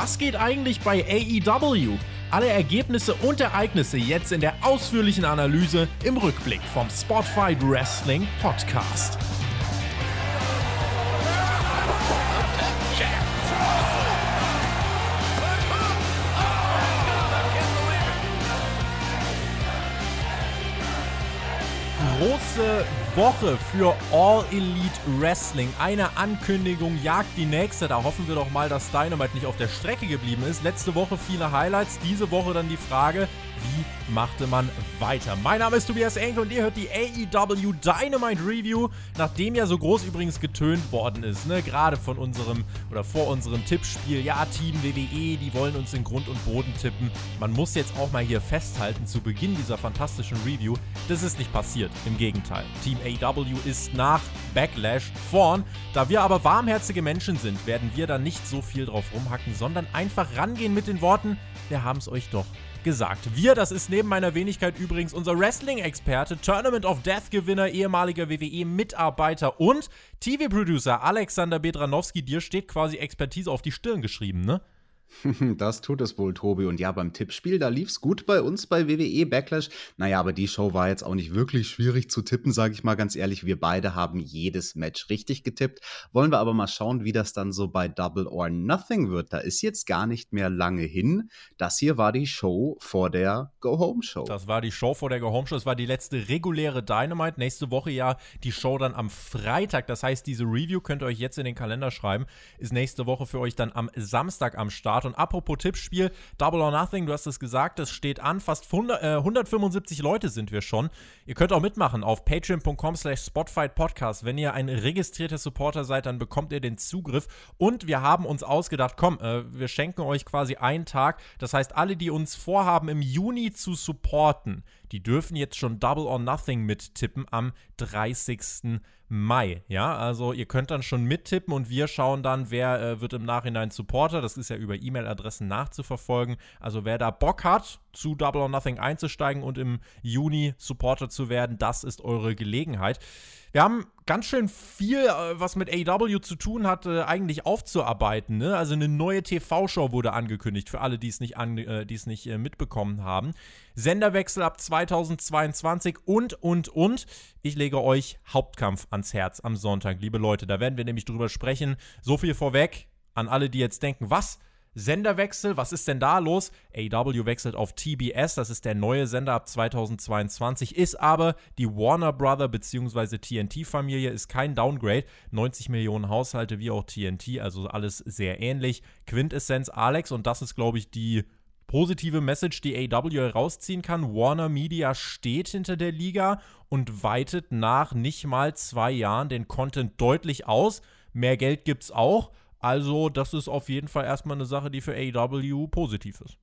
Was geht eigentlich bei AEW? Alle Ergebnisse und Ereignisse jetzt in der ausführlichen Analyse im Rückblick vom Spotfight Wrestling Podcast. große Woche für All Elite Wrestling. Eine Ankündigung jagt die nächste. Da hoffen wir doch mal, dass Dynamite nicht auf der Strecke geblieben ist. Letzte Woche viele Highlights, diese Woche dann die Frage, wie machte man weiter? Mein Name ist Tobias Enke und ihr hört die AEW Dynamite Review, nachdem ja so groß übrigens getönt worden ist, ne? Gerade von unserem oder vor unserem Tippspiel. Ja, Team WWE, die wollen uns in Grund und Boden tippen. Man muss jetzt auch mal hier festhalten, zu Beginn dieser fantastischen Review, das ist nicht passiert. Im Gegenteil. Team AEW ist nach Backlash vorn. Da wir aber warmherzige Menschen sind, werden wir da nicht so viel drauf rumhacken, sondern einfach rangehen mit den Worten, wir haben es euch doch gesagt. Wir, das ist neben meiner Wenigkeit übrigens unser Wrestling-Experte, Tournament of Death-Gewinner, ehemaliger WWE-Mitarbeiter und TV-Producer Alexander Bedranowski. Dir steht quasi Expertise auf die Stirn geschrieben, ne? Das tut es wohl, Tobi. Und ja, beim Tippspiel, da lief es gut bei uns bei WWE Backlash. Naja, aber die Show war jetzt auch nicht wirklich schwierig zu tippen, sage ich mal ganz ehrlich. Wir beide haben jedes Match richtig getippt. Wollen wir aber mal schauen, wie das dann so bei Double or Nothing wird. Da ist jetzt gar nicht mehr lange hin. Das hier war die Show vor der Go-Home-Show. Das war die Show vor der Go-Home-Show. Das war die letzte reguläre Dynamite. Nächste Woche ja die Show dann am Freitag. Das heißt, diese Review könnt ihr euch jetzt in den Kalender schreiben. Ist nächste Woche für euch dann am Samstag am Start. Und apropos Tippspiel, Double or Nothing, du hast es gesagt, es steht an. Fast 100, äh, 175 Leute sind wir schon. Ihr könnt auch mitmachen auf patreon.com slash spotfightpodcast. Wenn ihr ein registrierter Supporter seid, dann bekommt ihr den Zugriff. Und wir haben uns ausgedacht, komm, äh, wir schenken euch quasi einen Tag. Das heißt, alle, die uns vorhaben, im Juni zu supporten, die dürfen jetzt schon Double or Nothing mittippen am 30. Mai. Ja, also ihr könnt dann schon mittippen und wir schauen dann, wer äh, wird im Nachhinein Supporter. Das ist ja über E-Mail-Adressen nachzuverfolgen. Also wer da Bock hat, zu Double or Nothing einzusteigen und im Juni Supporter zu werden, das ist eure Gelegenheit. Wir haben ganz schön viel, äh, was mit AW zu tun hat, äh, eigentlich aufzuarbeiten. Ne? Also eine neue TV-Show wurde angekündigt, für alle, die es nicht, an, äh, die es nicht äh, mitbekommen haben. Senderwechsel ab 2022 und, und, und. Ich lege euch Hauptkampf ans Herz am Sonntag, liebe Leute. Da werden wir nämlich drüber sprechen. So viel vorweg an alle, die jetzt denken, was? Senderwechsel, was ist denn da los? AW wechselt auf TBS, das ist der neue Sender ab 2022, ist aber die Warner Brother bzw. TNT-Familie, ist kein Downgrade. 90 Millionen Haushalte wie auch TNT, also alles sehr ähnlich. Quintessenz Alex, und das ist, glaube ich, die positive Message, die AW herausziehen kann. Warner Media steht hinter der Liga und weitet nach nicht mal zwei Jahren den Content deutlich aus. Mehr Geld gibt's auch. Also, das ist auf jeden Fall erstmal eine Sache, die für AEW positiv ist.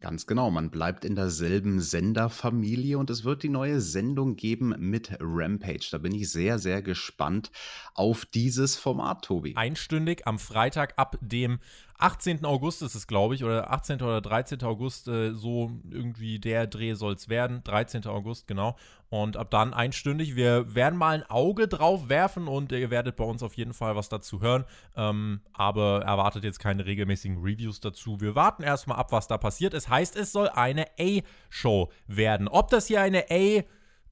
Ganz genau, man bleibt in derselben Senderfamilie und es wird die neue Sendung geben mit Rampage. Da bin ich sehr, sehr gespannt auf dieses Format, Tobi. Einstündig am Freitag ab dem 18. August ist es, glaube ich, oder 18. oder 13. August, äh, so irgendwie der Dreh soll es werden. 13. August, genau. Und ab dann einstündig. Wir werden mal ein Auge drauf werfen und ihr werdet bei uns auf jeden Fall was dazu hören. Ähm, aber erwartet jetzt keine regelmäßigen Reviews dazu. Wir warten erstmal ab, was da passiert. Es heißt, es soll eine A-Show werden. Ob das hier eine A-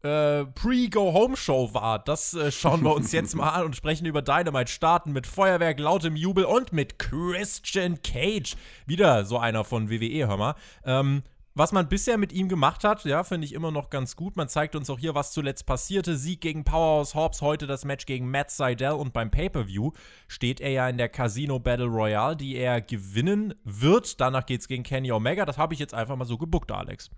äh, Pre-Go-Home-Show war. Das äh, schauen wir uns jetzt mal an und sprechen über Dynamite. Starten mit Feuerwerk, lautem Jubel und mit Christian Cage. Wieder so einer von WWE, hör mal. Ähm, was man bisher mit ihm gemacht hat, ja, finde ich immer noch ganz gut. Man zeigt uns auch hier, was zuletzt passierte. Sieg gegen Powerhouse Hobbs, heute das Match gegen Matt Seidel und beim Pay-Per-View steht er ja in der Casino Battle Royale, die er gewinnen wird. Danach geht es gegen Kenny Omega. Das habe ich jetzt einfach mal so gebuckt, Alex.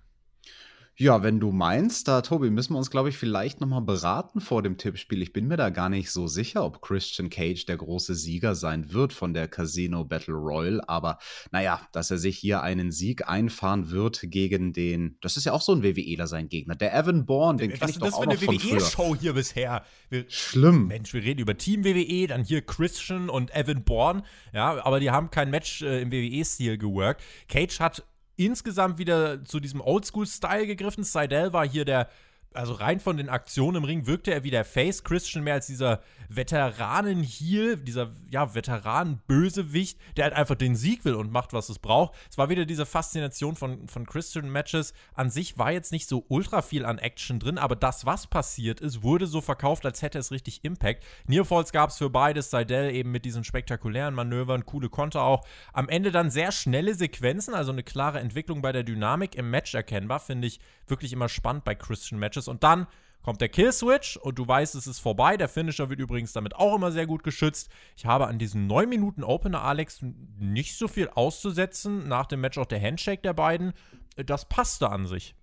Ja, wenn du meinst, da Tobi, müssen wir uns, glaube ich, vielleicht nochmal beraten vor dem Tippspiel. Ich bin mir da gar nicht so sicher, ob Christian Cage der große Sieger sein wird von der Casino Battle Royal. Aber naja, dass er sich hier einen Sieg einfahren wird gegen den, das ist ja auch so ein WWEler sein Gegner, der Evan Bourne, den kenne ich doch auch noch von früher. Das ist eine WWE-Show hier bisher. Wir, Schlimm. Mensch, wir reden über Team WWE, dann hier Christian und Evan Bourne. Ja, aber die haben kein Match äh, im WWE-Stil geworkt. Cage hat insgesamt wieder zu diesem Oldschool-Style gegriffen. Seidel war hier der also rein von den Aktionen im Ring wirkte er wie der Face Christian mehr als dieser Veteranen-Heel, dieser ja, Veteranen-Bösewicht, der halt einfach den Sieg will und macht, was es braucht. Es war wieder diese Faszination von, von Christian-Matches. An sich war jetzt nicht so ultra viel an Action drin, aber das, was passiert ist, wurde so verkauft, als hätte es richtig Impact. Nearfalls gab es für beides, Seidel eben mit diesen spektakulären Manövern, coole Konter auch. Am Ende dann sehr schnelle Sequenzen, also eine klare Entwicklung bei der Dynamik im Match erkennbar, finde ich wirklich immer spannend bei Christian-Matches. Und dann kommt der Kill-Switch und du weißt, es ist vorbei. Der Finisher wird übrigens damit auch immer sehr gut geschützt. Ich habe an diesen 9 Minuten Opener, Alex, nicht so viel auszusetzen. Nach dem Match auch der Handshake der beiden. Das passte an sich.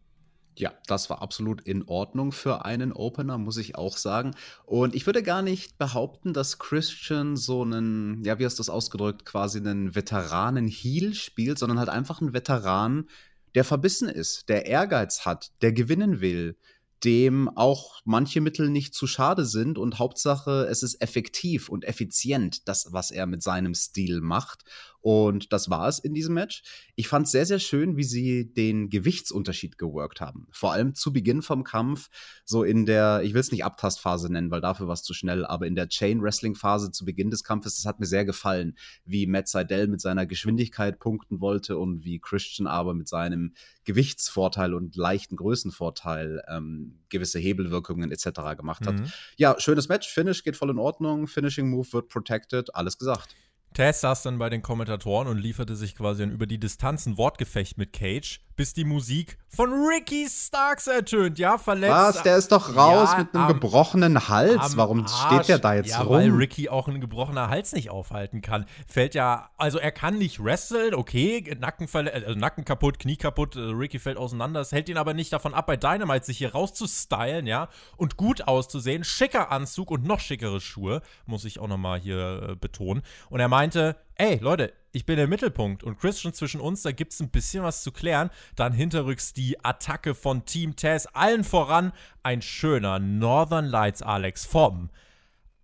Ja, das war absolut in Ordnung für einen Opener, muss ich auch sagen. Und ich würde gar nicht behaupten, dass Christian so einen, ja, wie hast du das ausgedrückt, quasi einen Veteranen-Heal spielt, sondern halt einfach einen Veteran, der verbissen ist, der Ehrgeiz hat, der gewinnen will, dem auch manche Mittel nicht zu schade sind und Hauptsache, es ist effektiv und effizient, das, was er mit seinem Stil macht. Und das war es in diesem Match. Ich fand es sehr, sehr schön, wie sie den Gewichtsunterschied geworkt haben. Vor allem zu Beginn vom Kampf, so in der, ich will es nicht Abtastphase nennen, weil dafür war es zu schnell, aber in der Chain-Wrestling-Phase zu Beginn des Kampfes, das hat mir sehr gefallen, wie Matt Seidel mit seiner Geschwindigkeit punkten wollte und wie Christian aber mit seinem Gewichtsvorteil und leichten Größenvorteil ähm, gewisse Hebelwirkungen etc. gemacht hat. Mhm. Ja, schönes Match, Finish geht voll in Ordnung, Finishing Move wird protected, alles gesagt. Tess saß dann bei den Kommentatoren und lieferte sich quasi ein über die Distanz ein Wortgefecht mit Cage, bis die Musik von Ricky Starks ertönt. Ja, verletzt. Was? Der ist doch raus ja, mit einem am, gebrochenen Hals. Warum Arsch. steht der da jetzt ja, rum? Weil Ricky auch einen gebrochenen Hals nicht aufhalten kann. Fällt ja, also er kann nicht wresteln, okay, Nacken, also Nacken kaputt, Knie kaputt, äh, Ricky fällt auseinander. Es hält ihn aber nicht davon ab, bei Dynamite sich hier rauszustylen, ja, und gut auszusehen. Schicker Anzug und noch schickere Schuhe, muss ich auch nochmal hier äh, betonen. Und er meinte, ey, Leute, ich bin der Mittelpunkt und Christian zwischen uns, da gibt es ein bisschen was zu klären. Dann hinterrücks die Attacke von Team Taz, allen voran ein schöner Northern Lights Alex vom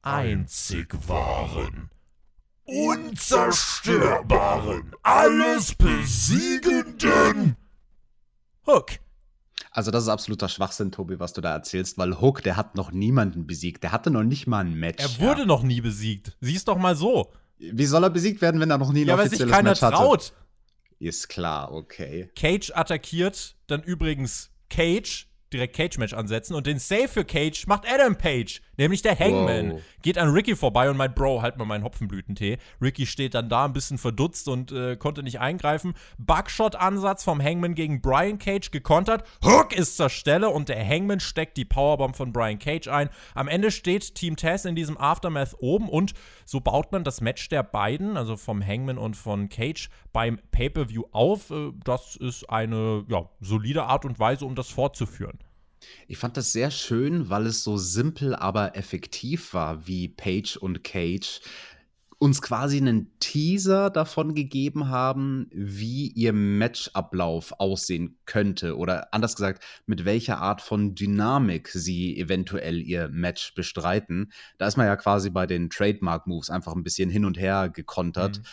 einzig wahren, unzerstörbaren, alles besiegenden Hook. Also das ist absoluter Schwachsinn, Tobi, was du da erzählst, weil Hook, der hat noch niemanden besiegt. Der hatte noch nicht mal ein Match. Er wurde ja. noch nie besiegt. Sieh's doch mal so. Wie soll er besiegt werden, wenn er noch nie ein ja, offizielles Match hatte? Ja, weil sich keiner traut. Ist klar, okay. Cage attackiert dann übrigens Cage, direkt Cage-Match ansetzen und den Save für Cage macht Adam Page. Nämlich der Hangman. Wow. Geht an Ricky vorbei und meint, Bro, halt mal meinen Hopfenblütentee. Ricky steht dann da ein bisschen verdutzt und äh, konnte nicht eingreifen. Bugshot-Ansatz vom Hangman gegen Brian Cage gekontert. Hook ist zur Stelle und der Hangman steckt die Powerbomb von Brian Cage ein. Am Ende steht Team Taz in diesem Aftermath oben und so baut man das Match der beiden, also vom Hangman und von Cage, beim Pay-Per-View auf. Äh, das ist eine ja, solide Art und Weise, um das fortzuführen. Ich fand das sehr schön, weil es so simpel, aber effektiv war, wie Page und Cage uns quasi einen Teaser davon gegeben haben, wie ihr Matchablauf aussehen könnte oder anders gesagt, mit welcher Art von Dynamik sie eventuell ihr Match bestreiten. Da ist man ja quasi bei den Trademark Moves einfach ein bisschen hin und her gekontert. Mhm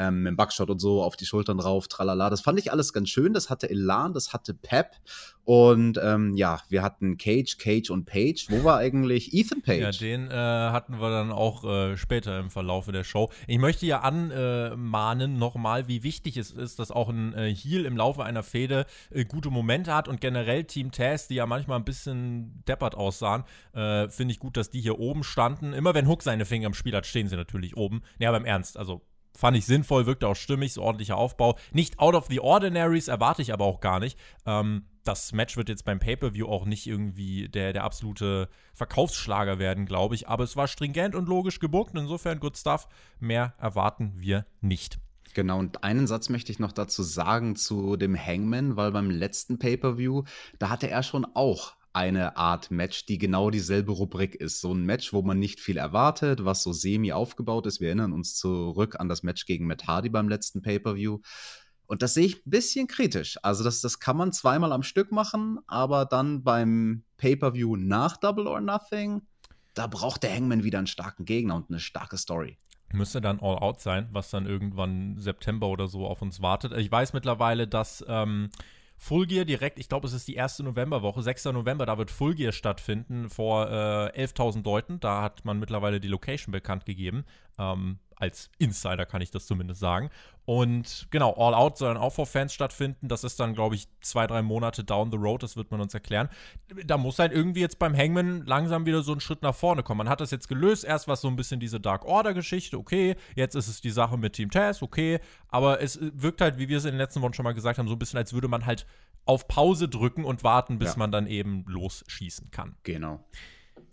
ähm, mit dem Backshot und so auf die Schultern drauf, tralala. Das fand ich alles ganz schön. Das hatte Elan, das hatte Pep. Und ähm, ja, wir hatten Cage, Cage und Page. Wo war eigentlich Ethan Page? Ja, den äh, hatten wir dann auch äh, später im Verlauf der Show. Ich möchte ja anmahnen nochmal, wie wichtig es ist, dass auch ein äh, Heel im Laufe einer Fehde äh, gute Momente hat und generell Team Taz, die ja manchmal ein bisschen deppert aussahen, äh, finde ich gut, dass die hier oben standen. Immer wenn Hook seine Finger im Spiel hat, stehen sie natürlich oben. Ja, aber im Ernst, also Fand ich sinnvoll, wirkte auch stimmig, so ordentlicher Aufbau. Nicht out of the ordinaries, erwarte ich aber auch gar nicht. Ähm, das Match wird jetzt beim Pay-Per-View auch nicht irgendwie der, der absolute Verkaufsschlager werden, glaube ich. Aber es war stringent und logisch gebuckt. Insofern good stuff. Mehr erwarten wir nicht. Genau, und einen Satz möchte ich noch dazu sagen zu dem Hangman, weil beim letzten Pay-Per-View, da hatte er schon auch eine Art Match, die genau dieselbe Rubrik ist. So ein Match, wo man nicht viel erwartet, was so semi aufgebaut ist. Wir erinnern uns zurück an das Match gegen Matt Hardy beim letzten Pay-Per-View. Und das sehe ich ein bisschen kritisch. Also, das, das kann man zweimal am Stück machen, aber dann beim Pay-Per-View nach Double or Nothing, da braucht der Hangman wieder einen starken Gegner und eine starke Story. Müsste dann All Out sein, was dann irgendwann September oder so auf uns wartet. Ich weiß mittlerweile, dass ähm, Full Gear direkt, ich glaube, es ist die erste Novemberwoche, 6. November, da wird Full Gear stattfinden vor äh, 11.000 Leuten. Da hat man mittlerweile die Location bekannt gegeben. Ähm, als Insider kann ich das zumindest sagen. Und genau, All Out soll dann auch vor Fans stattfinden. Das ist dann, glaube ich, zwei, drei Monate down the road. Das wird man uns erklären. Da muss halt irgendwie jetzt beim Hangman langsam wieder so einen Schritt nach vorne kommen. Man hat das jetzt gelöst. Erst war es so ein bisschen diese Dark Order-Geschichte. Okay. Jetzt ist es die Sache mit Team Taz. Okay. Aber es wirkt halt, wie wir es in den letzten Wochen schon mal gesagt haben, so ein bisschen, als würde man halt auf Pause drücken und warten, bis ja. man dann eben losschießen kann. Genau.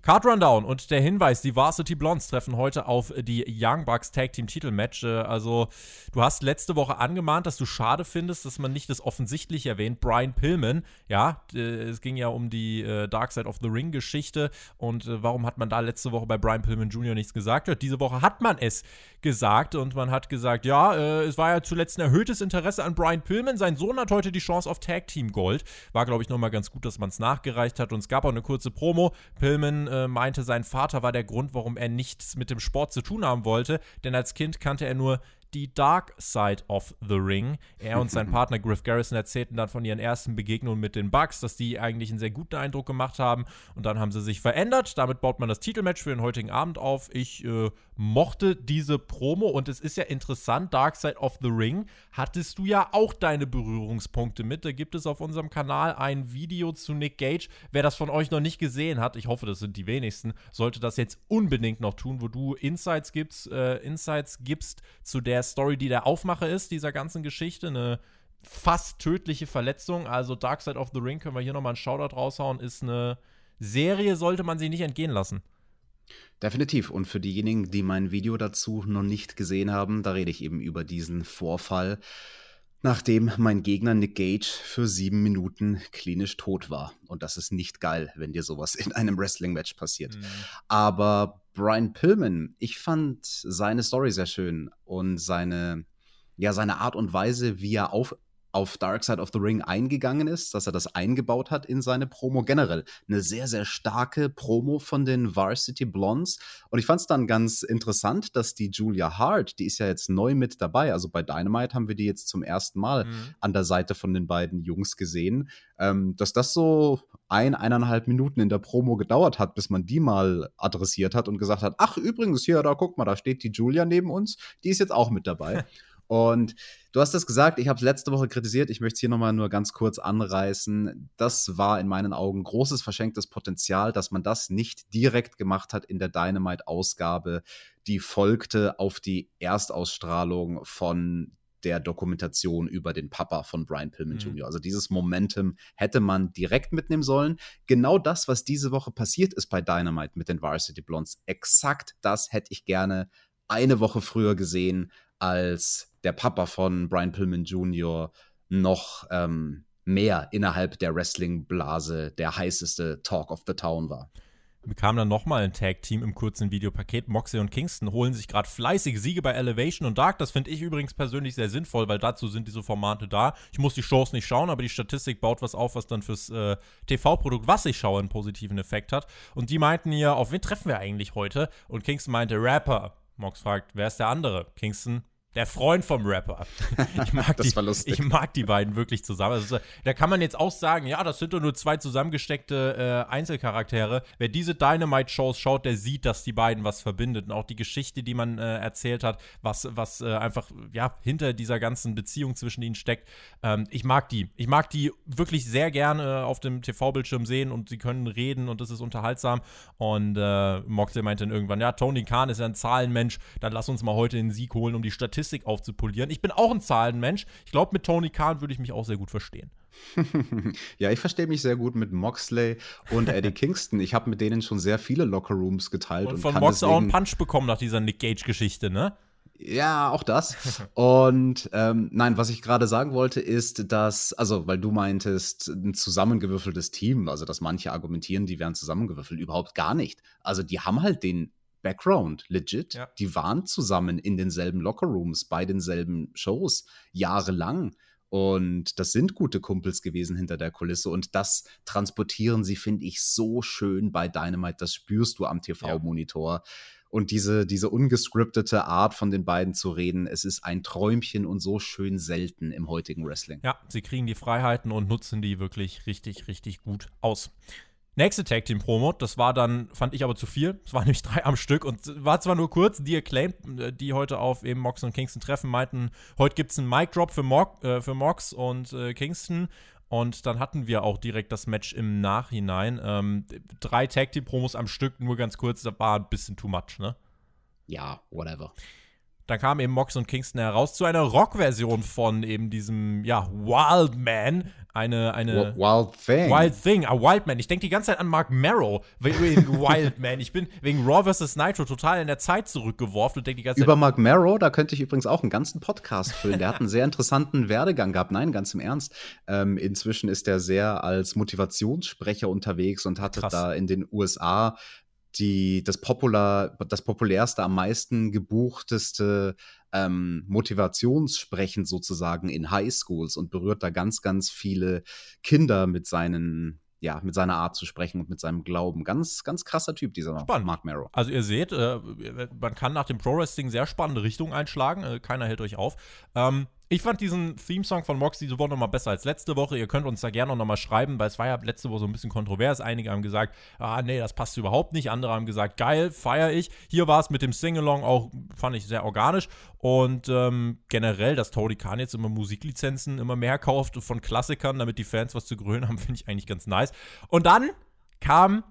Card Rundown und der Hinweis: Die Varsity Blondes treffen heute auf die Young Bucks Tag Team Titelmatch. Äh, also, du hast letzte Woche angemahnt, dass du schade findest, dass man nicht das offensichtlich erwähnt. Brian Pillman, ja, es ging ja um die äh, Dark Side of the Ring Geschichte und äh, warum hat man da letzte Woche bei Brian Pillman Jr. nichts gesagt? Diese Woche hat man es gesagt und man hat gesagt, ja, es war ja zuletzt ein erhöhtes Interesse an Brian Pillman. Sein Sohn hat heute die Chance auf Tag Team Gold. War, glaube ich, nochmal ganz gut, dass man es nachgereicht hat und es gab auch eine kurze Promo. Pillman äh, meinte, sein Vater war der Grund, warum er nichts mit dem Sport zu tun haben wollte, denn als Kind kannte er nur die Dark Side of the Ring. Er und sein Partner Griff Garrison erzählten dann von ihren ersten Begegnungen mit den Bugs, dass die eigentlich einen sehr guten Eindruck gemacht haben. Und dann haben sie sich verändert. Damit baut man das Titelmatch für den heutigen Abend auf. Ich äh, mochte diese Promo und es ist ja interessant. Dark Side of the Ring hattest du ja auch deine Berührungspunkte mit. Da gibt es auf unserem Kanal ein Video zu Nick Gage. Wer das von euch noch nicht gesehen hat, ich hoffe, das sind die wenigsten, sollte das jetzt unbedingt noch tun, wo du Insights gibst, äh, Insights gibst zu der der Story, die der Aufmacher ist, dieser ganzen Geschichte. Eine fast tödliche Verletzung. Also Dark Side of the Ring können wir hier nochmal einen Shoutout raushauen. Ist eine Serie, sollte man sie nicht entgehen lassen. Definitiv. Und für diejenigen, die mein Video dazu noch nicht gesehen haben, da rede ich eben über diesen Vorfall, nachdem mein Gegner Nick Gage für sieben Minuten klinisch tot war. Und das ist nicht geil, wenn dir sowas in einem Wrestling-Match passiert. Mhm. Aber Brian Pillman, ich fand seine Story sehr schön und seine, ja, seine Art und Weise, wie er auf, auf Dark Side of the Ring eingegangen ist, dass er das eingebaut hat in seine Promo generell. Eine sehr, sehr starke Promo von den Varsity Blondes. Und ich fand es dann ganz interessant, dass die Julia Hart, die ist ja jetzt neu mit dabei, also bei Dynamite haben wir die jetzt zum ersten Mal mhm. an der Seite von den beiden Jungs gesehen, ähm, dass das so ein, eineinhalb Minuten in der Promo gedauert hat, bis man die mal adressiert hat und gesagt hat, ach übrigens, hier, da guck mal, da steht die Julia neben uns, die ist jetzt auch mit dabei. Und du hast es gesagt, ich habe es letzte Woche kritisiert, ich möchte es hier nochmal nur ganz kurz anreißen. Das war in meinen Augen großes verschenktes Potenzial, dass man das nicht direkt gemacht hat in der Dynamite-Ausgabe, die folgte auf die Erstausstrahlung von der Dokumentation über den Papa von Brian Pillman mhm. Jr. Also dieses Momentum hätte man direkt mitnehmen sollen. Genau das, was diese Woche passiert ist bei Dynamite mit den Varsity Blondes, exakt das hätte ich gerne eine Woche früher gesehen, als der Papa von Brian Pillman Jr. noch ähm, mehr innerhalb der Wrestling-Blase der heißeste Talk of the Town war bekam dann nochmal ein Tag-Team im kurzen Videopaket. Moxley und Kingston holen sich gerade fleißig Siege bei Elevation und Dark. Das finde ich übrigens persönlich sehr sinnvoll, weil dazu sind diese Formate da. Ich muss die Shows nicht schauen, aber die Statistik baut was auf, was dann fürs äh, TV-Produkt, was ich schaue, einen positiven Effekt hat. Und die meinten hier, auf wen treffen wir eigentlich heute? Und Kingston meinte, Rapper. Mox fragt, wer ist der andere? Kingston, der Freund vom Rapper. Ich mag, die, ich mag die beiden wirklich zusammen. Also, da kann man jetzt auch sagen, ja, das sind doch nur zwei zusammengesteckte äh, Einzelcharaktere. Wer diese Dynamite-Shows schaut, der sieht, dass die beiden was verbindet. Und auch die Geschichte, die man äh, erzählt hat, was, was äh, einfach ja, hinter dieser ganzen Beziehung zwischen ihnen steckt. Ähm, ich mag die. Ich mag die wirklich sehr gerne auf dem TV-Bildschirm sehen und sie können reden und das ist unterhaltsam. Und äh, Moxley meinte dann irgendwann, ja, Tony Khan ist ja ein Zahlenmensch, dann lass uns mal heute den Sieg holen, um die Statistik Statistik aufzupolieren. Ich bin auch ein Zahlenmensch. Ich glaube, mit Tony Khan würde ich mich auch sehr gut verstehen. ja, ich verstehe mich sehr gut mit Moxley und Eddie Kingston. Ich habe mit denen schon sehr viele Lockerrooms geteilt. Und, und von Moxley auch einen Punch bekommen nach dieser Nick Gage-Geschichte, ne? Ja, auch das. Und ähm, nein, was ich gerade sagen wollte, ist, dass, also, weil du meintest, ein zusammengewürfeltes Team, also dass manche argumentieren, die wären zusammengewürfelt, überhaupt gar nicht. Also, die haben halt den Background, legit. Ja. Die waren zusammen in denselben Lockerrooms, bei denselben Shows, jahrelang. Und das sind gute Kumpels gewesen hinter der Kulisse. Und das transportieren sie, finde ich, so schön bei Dynamite. Das spürst du am TV-Monitor. Ja. Und diese, diese ungescriptete Art von den beiden zu reden, es ist ein Träumchen und so schön selten im heutigen Wrestling. Ja, sie kriegen die Freiheiten und nutzen die wirklich richtig, richtig gut aus. Nächste Tag Team Promo, das war dann, fand ich aber zu viel. Es waren nämlich drei am Stück und war zwar nur kurz, die Acclaimed, äh, die heute auf eben Mox und Kingston treffen, meinten, heute gibt es einen Mic Drop für, Mo äh, für Mox und äh, Kingston. Und dann hatten wir auch direkt das Match im Nachhinein. Ähm, drei Tag Team Promos am Stück, nur ganz kurz, das war ein bisschen too much, ne? Ja, whatever. Dann kam eben Mox und Kingston heraus zu einer Rock-Version von eben diesem, ja, Wild Man. Eine, eine. Wild Thing. Wild Thing, a Wild Man. Ich denke die ganze Zeit an Mark Marrow wegen Wild Man. Ich bin wegen Raw vs. Nitro total in der Zeit zurückgeworfen und denke die ganze Zeit. Über Mark Marrow, da könnte ich übrigens auch einen ganzen Podcast füllen. Der hat einen sehr interessanten Werdegang gehabt. Nein, ganz im Ernst. Ähm, inzwischen ist er sehr als Motivationssprecher unterwegs und hatte Krass. da in den USA die, das, popular, das populärste, am meisten gebuchteste ähm, Motivationssprechen sozusagen in Highschools und berührt da ganz, ganz viele Kinder mit seinen ja, mit seiner Art zu sprechen und mit seinem Glauben. Ganz, ganz krasser Typ, dieser Spannend. Mark Marrow. Also ihr seht, äh, man kann nach dem Pro-Wrestling sehr spannende Richtungen einschlagen. Äh, keiner hält euch auf. Ähm, ich fand diesen Theme-Song von Mox diese Woche nochmal besser als letzte Woche. Ihr könnt uns da gerne nochmal schreiben, weil es war ja letzte Woche so ein bisschen kontrovers. Einige haben gesagt, ah, nee, das passt überhaupt nicht. Andere haben gesagt, geil, feiere ich. Hier war es mit dem Sing-Along auch, fand ich sehr organisch. Und ähm, generell, dass Tony Khan jetzt immer Musiklizenzen immer mehr kauft von Klassikern, damit die Fans was zu grölen haben, finde ich eigentlich ganz nice. Und dann kam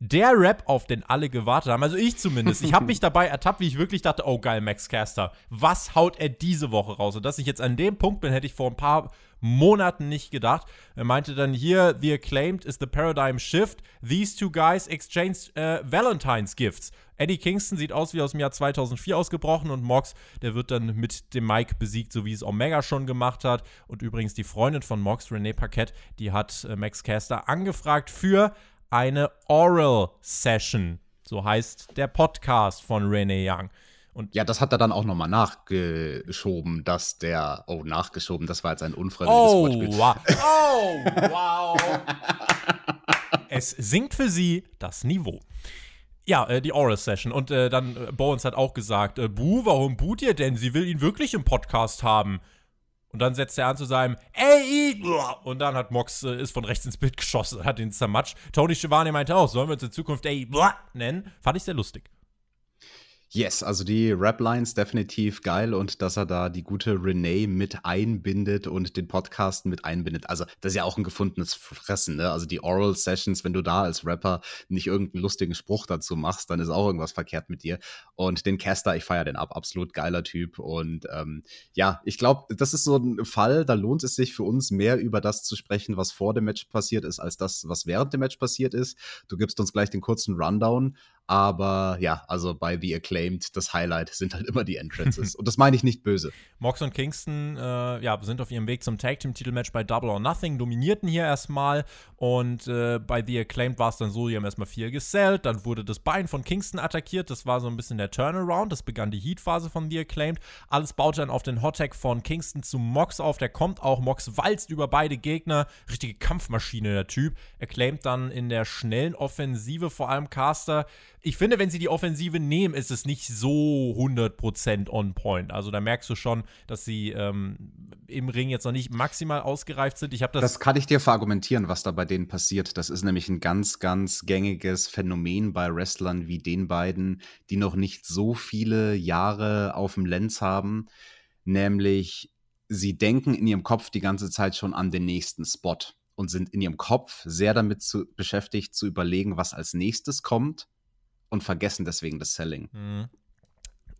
der Rap, auf den alle gewartet haben, also ich zumindest, ich habe mich dabei ertappt, wie ich wirklich dachte, oh geil, Max Caster, was haut er diese Woche raus? Und dass ich jetzt an dem Punkt bin, hätte ich vor ein paar Monaten nicht gedacht. Er meinte dann hier, the acclaimed is the paradigm shift. These two guys exchanged uh, Valentine's gifts. Eddie Kingston sieht aus wie aus dem Jahr 2004 ausgebrochen und Mox, der wird dann mit dem Mike besiegt, so wie es Omega schon gemacht hat. Und übrigens die Freundin von Mox, Renee Paquette, die hat äh, Max Caster angefragt für eine Oral Session. So heißt der Podcast von Renee Young. Und ja, das hat er dann auch nochmal nachgeschoben, dass der, oh, nachgeschoben, das war jetzt ein unfreiwilliges oh, Wortspiel. Wow. Oh, wow. es sinkt für sie das Niveau. Ja, äh, die Oral Session. Und äh, dann, äh, Bowens hat auch gesagt, äh, Buh, warum boot ihr denn? Sie will ihn wirklich im Podcast haben. Und dann setzt er an zu seinem Ey, und dann hat Mox äh, ist von rechts ins Bild geschossen, hat ihn zermatscht. Tony Schiavone meinte auch, sollen wir uns in Zukunft Ey nennen? Fand ich sehr lustig. Yes, also die Rap-Lines definitiv geil und dass er da die gute Renee mit einbindet und den Podcast mit einbindet. Also, das ist ja auch ein gefundenes Fressen, ne? Also die Oral Sessions, wenn du da als Rapper nicht irgendeinen lustigen Spruch dazu machst, dann ist auch irgendwas verkehrt mit dir. Und den Caster, ich feiere den ab, absolut geiler Typ. Und ähm, ja, ich glaube, das ist so ein Fall, da lohnt es sich für uns mehr über das zu sprechen, was vor dem Match passiert ist, als das, was während dem Match passiert ist. Du gibst uns gleich den kurzen Rundown. Aber ja, also bei The Acclaimed, das Highlight sind halt immer die Entrances. und das meine ich nicht böse. Mox und Kingston äh, ja, sind auf ihrem Weg zum Tag Team Titelmatch bei Double or Nothing, dominierten hier erstmal. Und äh, bei The Acclaimed war es dann so, die haben erstmal viel gesellt. Dann wurde das Bein von Kingston attackiert. Das war so ein bisschen der Turnaround. Das begann die Heat-Phase von The Acclaimed. Alles baute dann auf den Hottag von Kingston zu Mox auf. Der kommt auch. Mox walzt über beide Gegner. Richtige Kampfmaschine, der Typ. Acclaimed dann in der schnellen Offensive, vor allem Caster ich finde, wenn sie die Offensive nehmen, ist es nicht so 100% on point. Also da merkst du schon, dass sie ähm, im Ring jetzt noch nicht maximal ausgereift sind. Ich das, das kann ich dir verargumentieren, was da bei denen passiert. Das ist nämlich ein ganz, ganz gängiges Phänomen bei Wrestlern wie den beiden, die noch nicht so viele Jahre auf dem Lenz haben. Nämlich, sie denken in ihrem Kopf die ganze Zeit schon an den nächsten Spot und sind in ihrem Kopf sehr damit zu, beschäftigt, zu überlegen, was als nächstes kommt und vergessen deswegen das Selling. Mhm.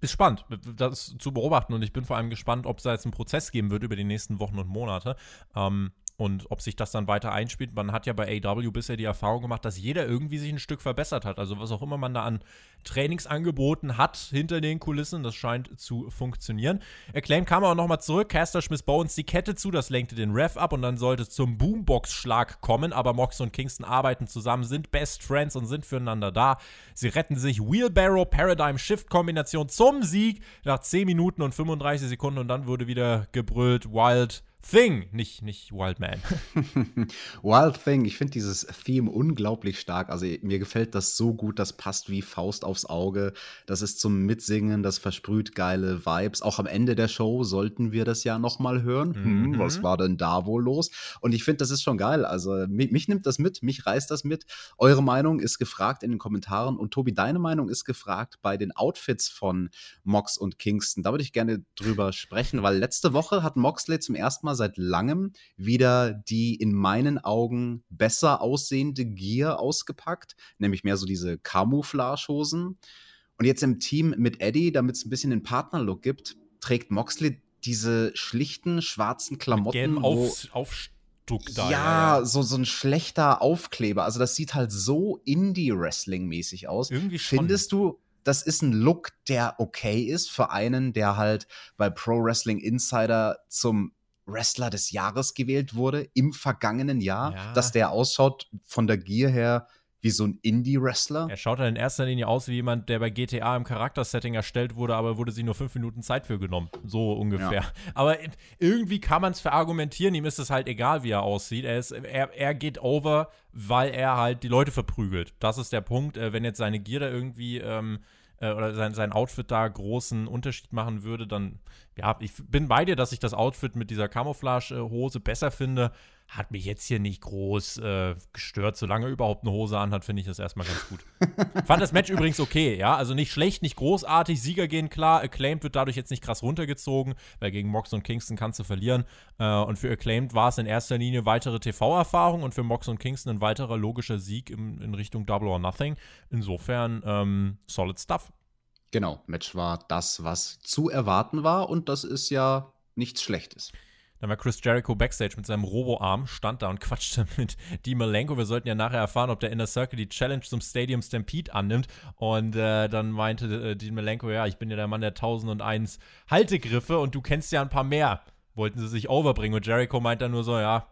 Ist spannend, das zu beobachten und ich bin vor allem gespannt, ob es da jetzt einen Prozess geben wird über die nächsten Wochen und Monate. Ähm, und ob sich das dann weiter einspielt. Man hat ja bei AW bisher die Erfahrung gemacht, dass jeder irgendwie sich ein Stück verbessert hat. Also was auch immer man da an Trainingsangeboten hat hinter den Kulissen, das scheint zu funktionieren. Acclaim kam auch nochmal zurück. Caster schmiss Bones die Kette zu, das lenkte den Ref ab und dann sollte es zum Boombox-Schlag kommen. Aber Mox und Kingston arbeiten zusammen, sind Best Friends und sind füreinander da. Sie retten sich Wheelbarrow Paradigm Shift Kombination zum Sieg nach 10 Minuten und 35 Sekunden und dann wurde wieder gebrüllt Wild Thing, nicht, nicht Wild Man. Wild Thing, ich finde dieses Theme unglaublich stark. Also mir gefällt das so gut, das passt wie Faust aufs Auge. Das ist zum Mitsingen, das versprüht geile Vibes. Auch am Ende der Show sollten wir das ja nochmal hören. Mhm. Hm, was war denn da wohl los? Und ich finde, das ist schon geil. Also mich, mich, nimmt das mit, mich reißt das mit. Eure Meinung ist gefragt in den Kommentaren. Und Tobi, deine Meinung ist gefragt bei den Outfits von Mox und Kingston. Da würde ich gerne drüber sprechen, weil letzte Woche hat Moxley zum ersten Mal seit langem wieder die in meinen Augen besser aussehende Gear ausgepackt, nämlich mehr so diese Camouflage-Hosen. Und jetzt im Team mit Eddie, damit es ein bisschen den Partnerlook gibt, trägt Moxley diese schlichten schwarzen Klamotten. Mit auf, Aufstuck da. Ja, ja, So, so ein schlechter Aufkleber. Also das sieht halt so Indie-Wrestling-mäßig aus. Irgendwie schon. Findest du, das ist ein Look, der okay ist für einen, der halt bei Pro Wrestling Insider zum Wrestler des Jahres gewählt wurde im vergangenen Jahr, ja. dass der ausschaut von der Gier her wie so ein Indie-Wrestler. Er schaut dann in erster Linie aus wie jemand, der bei GTA im Charaktersetting erstellt wurde, aber wurde sich nur fünf Minuten Zeit für genommen. So ungefähr. Ja. Aber irgendwie kann man es verargumentieren, ihm ist es halt egal, wie er aussieht. Er, ist, er, er geht over, weil er halt die Leute verprügelt. Das ist der Punkt. Äh, wenn jetzt seine Gier da irgendwie ähm, äh, oder sein, sein Outfit da großen Unterschied machen würde, dann, ja, ich bin bei dir, dass ich das Outfit mit dieser Camouflage-Hose besser finde. Hat mich jetzt hier nicht groß äh, gestört. Solange er überhaupt eine Hose anhat, finde ich das erstmal ganz gut. Fand das Match übrigens okay, ja. Also nicht schlecht, nicht großartig. Sieger gehen klar. Acclaimed wird dadurch jetzt nicht krass runtergezogen, weil gegen Mox und Kingston kannst du verlieren. Äh, und für Acclaimed war es in erster Linie weitere TV-Erfahrung und für Mox und Kingston ein weiterer logischer Sieg im, in Richtung Double or Nothing. Insofern ähm, solid stuff. Genau, Match war das, was zu erwarten war und das ist ja nichts Schlechtes. Dann war Chris Jericho backstage mit seinem Robo-Arm, stand da und quatschte mit Dean Malenko. Wir sollten ja nachher erfahren, ob der Inner Circle die Challenge zum Stadium Stampede annimmt. Und äh, dann meinte äh, Dean Malenko, ja, ich bin ja der Mann der 1001 Haltegriffe und du kennst ja ein paar mehr. Wollten sie sich overbringen. Und Jericho meint dann nur so, ja,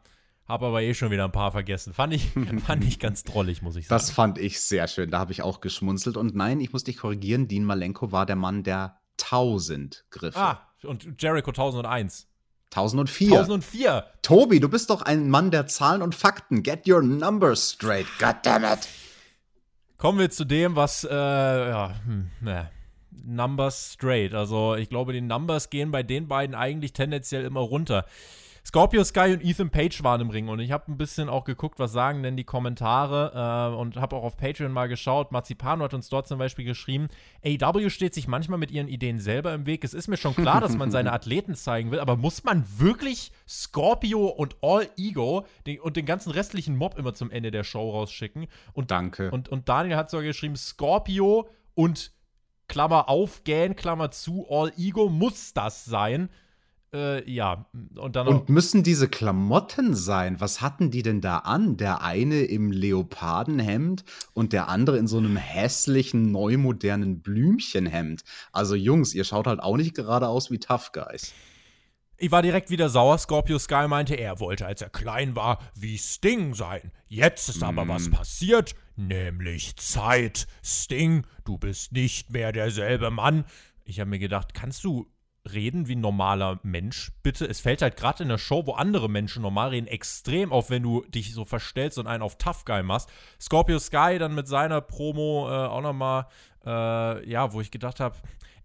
hab aber eh schon wieder ein paar vergessen. Fand ich, fand ich ganz drollig, muss ich sagen. Das fand ich sehr schön. Da habe ich auch geschmunzelt. Und nein, ich muss dich korrigieren, Dean Malenko war der Mann der 1000 Griffe. Ah, und Jericho 1001. 1004. 1004. Tobi, du bist doch ein Mann der Zahlen und Fakten. Get your numbers straight. God damn it. Kommen wir zu dem, was, äh, ja, hm, ne. Numbers straight. Also, ich glaube, die Numbers gehen bei den beiden eigentlich tendenziell immer runter. Scorpio Sky und Ethan Page waren im Ring und ich habe ein bisschen auch geguckt, was sagen denn die Kommentare äh, und habe auch auf Patreon mal geschaut. Marzipano hat uns dort zum Beispiel geschrieben, AW steht sich manchmal mit ihren Ideen selber im Weg. Es ist mir schon klar, dass man seine Athleten zeigen will, aber muss man wirklich Scorpio und All Ego den, und den ganzen restlichen Mob immer zum Ende der Show rausschicken? Und, Danke. Und, und Daniel hat sogar geschrieben, Scorpio und Klammer auf, Gan, Klammer zu, All Ego muss das sein. Äh, ja, und dann Und müssen diese Klamotten sein? Was hatten die denn da an? Der eine im Leopardenhemd und der andere in so einem hässlichen, neumodernen Blümchenhemd. Also Jungs, ihr schaut halt auch nicht gerade aus wie Tough Guys. Ich war direkt wieder sauer. Scorpio Sky meinte, er wollte, als er klein war, wie Sting sein. Jetzt ist aber mm. was passiert, nämlich Zeit. Sting, du bist nicht mehr derselbe Mann. Ich habe mir gedacht, kannst du reden wie ein normaler Mensch, bitte. Es fällt halt gerade in der Show, wo andere Menschen normal reden, extrem auf, wenn du dich so verstellst und einen auf Tough Guy machst. Scorpio Sky dann mit seiner Promo äh, auch nochmal, äh, ja, wo ich gedacht habe,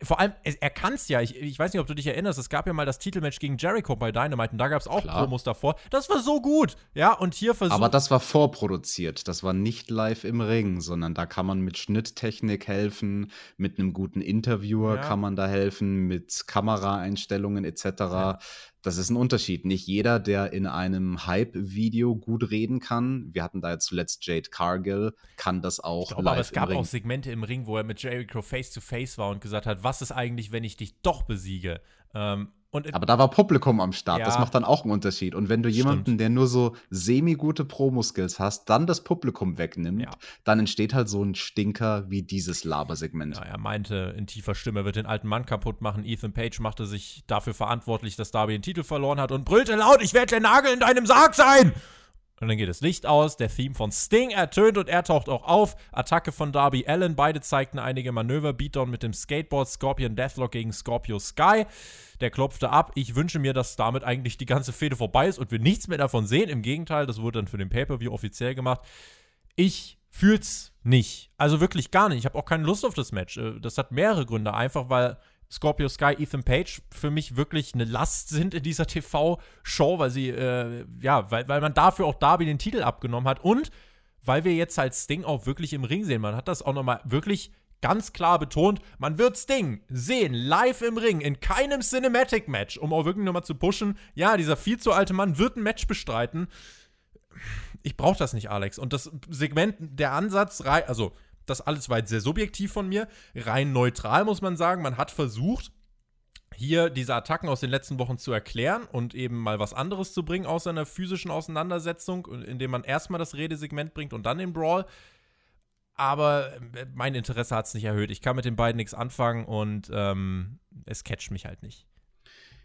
vor allem, er kann es ja. Ich, ich, weiß nicht, ob du dich erinnerst. Es gab ja mal das Titelmatch gegen Jericho bei Dynamite und da gab es auch Klar. Promos davor. Das war so gut. Ja, und hier versucht. Aber das war vorproduziert. Das war nicht live im Ring, sondern da kann man mit Schnitttechnik helfen, mit einem guten Interviewer ja. kann man da helfen, mit Kameraeinstellungen etc. Ja. Das ist ein Unterschied. Nicht jeder, der in einem Hype-Video gut reden kann, wir hatten da jetzt zuletzt Jade Cargill, kann das auch glaube, live Aber es gab auch Segmente im Ring, wo er mit Jericho face-to-face -face war und gesagt hat, was ist eigentlich, wenn ich dich doch besiege? Ähm, und aber da war Publikum am Start, ja, das macht dann auch einen Unterschied. Und wenn du jemanden, stimmt. der nur so semi-gute Promo-Skills hast, dann das Publikum wegnimmt, ja. dann entsteht halt so ein Stinker wie dieses Labersegment. Ja, er meinte in tiefer Stimme, er wird den alten Mann kaputt machen. Ethan Page machte sich dafür verantwortlich, dass Darby den Titel verloren hat und brüllte laut, ich werde der Nagel in deinem Sarg sein! Und dann geht das Licht aus, der Theme von Sting ertönt und er taucht auch auf. Attacke von Darby Allen, beide zeigten einige Manöver. Beatdown mit dem Skateboard, Scorpion Deathlock gegen Scorpio Sky. Der klopfte ab. Ich wünsche mir, dass damit eigentlich die ganze Fehde vorbei ist und wir nichts mehr davon sehen. Im Gegenteil, das wurde dann für den Pay-Per-View offiziell gemacht. Ich fühl's nicht. Also wirklich gar nicht. Ich habe auch keine Lust auf das Match. Äh, das hat mehrere Gründe. Einfach weil Scorpio Sky, Ethan Page für mich wirklich eine Last sind in dieser TV-Show, weil sie, äh, ja, weil, weil man dafür auch Darby den Titel abgenommen hat und weil wir jetzt halt Sting auch wirklich im Ring sehen. Man hat das auch nochmal wirklich ganz klar betont, man wird Sting sehen, live im Ring, in keinem Cinematic-Match, um auch wirklich nochmal zu pushen. Ja, dieser viel zu alte Mann wird ein Match bestreiten. Ich brauche das nicht, Alex. Und das Segment, der Ansatz, also das alles war jetzt sehr subjektiv von mir. Rein neutral muss man sagen. Man hat versucht, hier diese Attacken aus den letzten Wochen zu erklären und eben mal was anderes zu bringen aus einer physischen Auseinandersetzung, indem man erstmal das Redesegment bringt und dann den Brawl. Aber äh, mein Interesse hat es nicht erhöht. Ich kann mit den beiden nichts anfangen und ähm, es catcht mich halt nicht.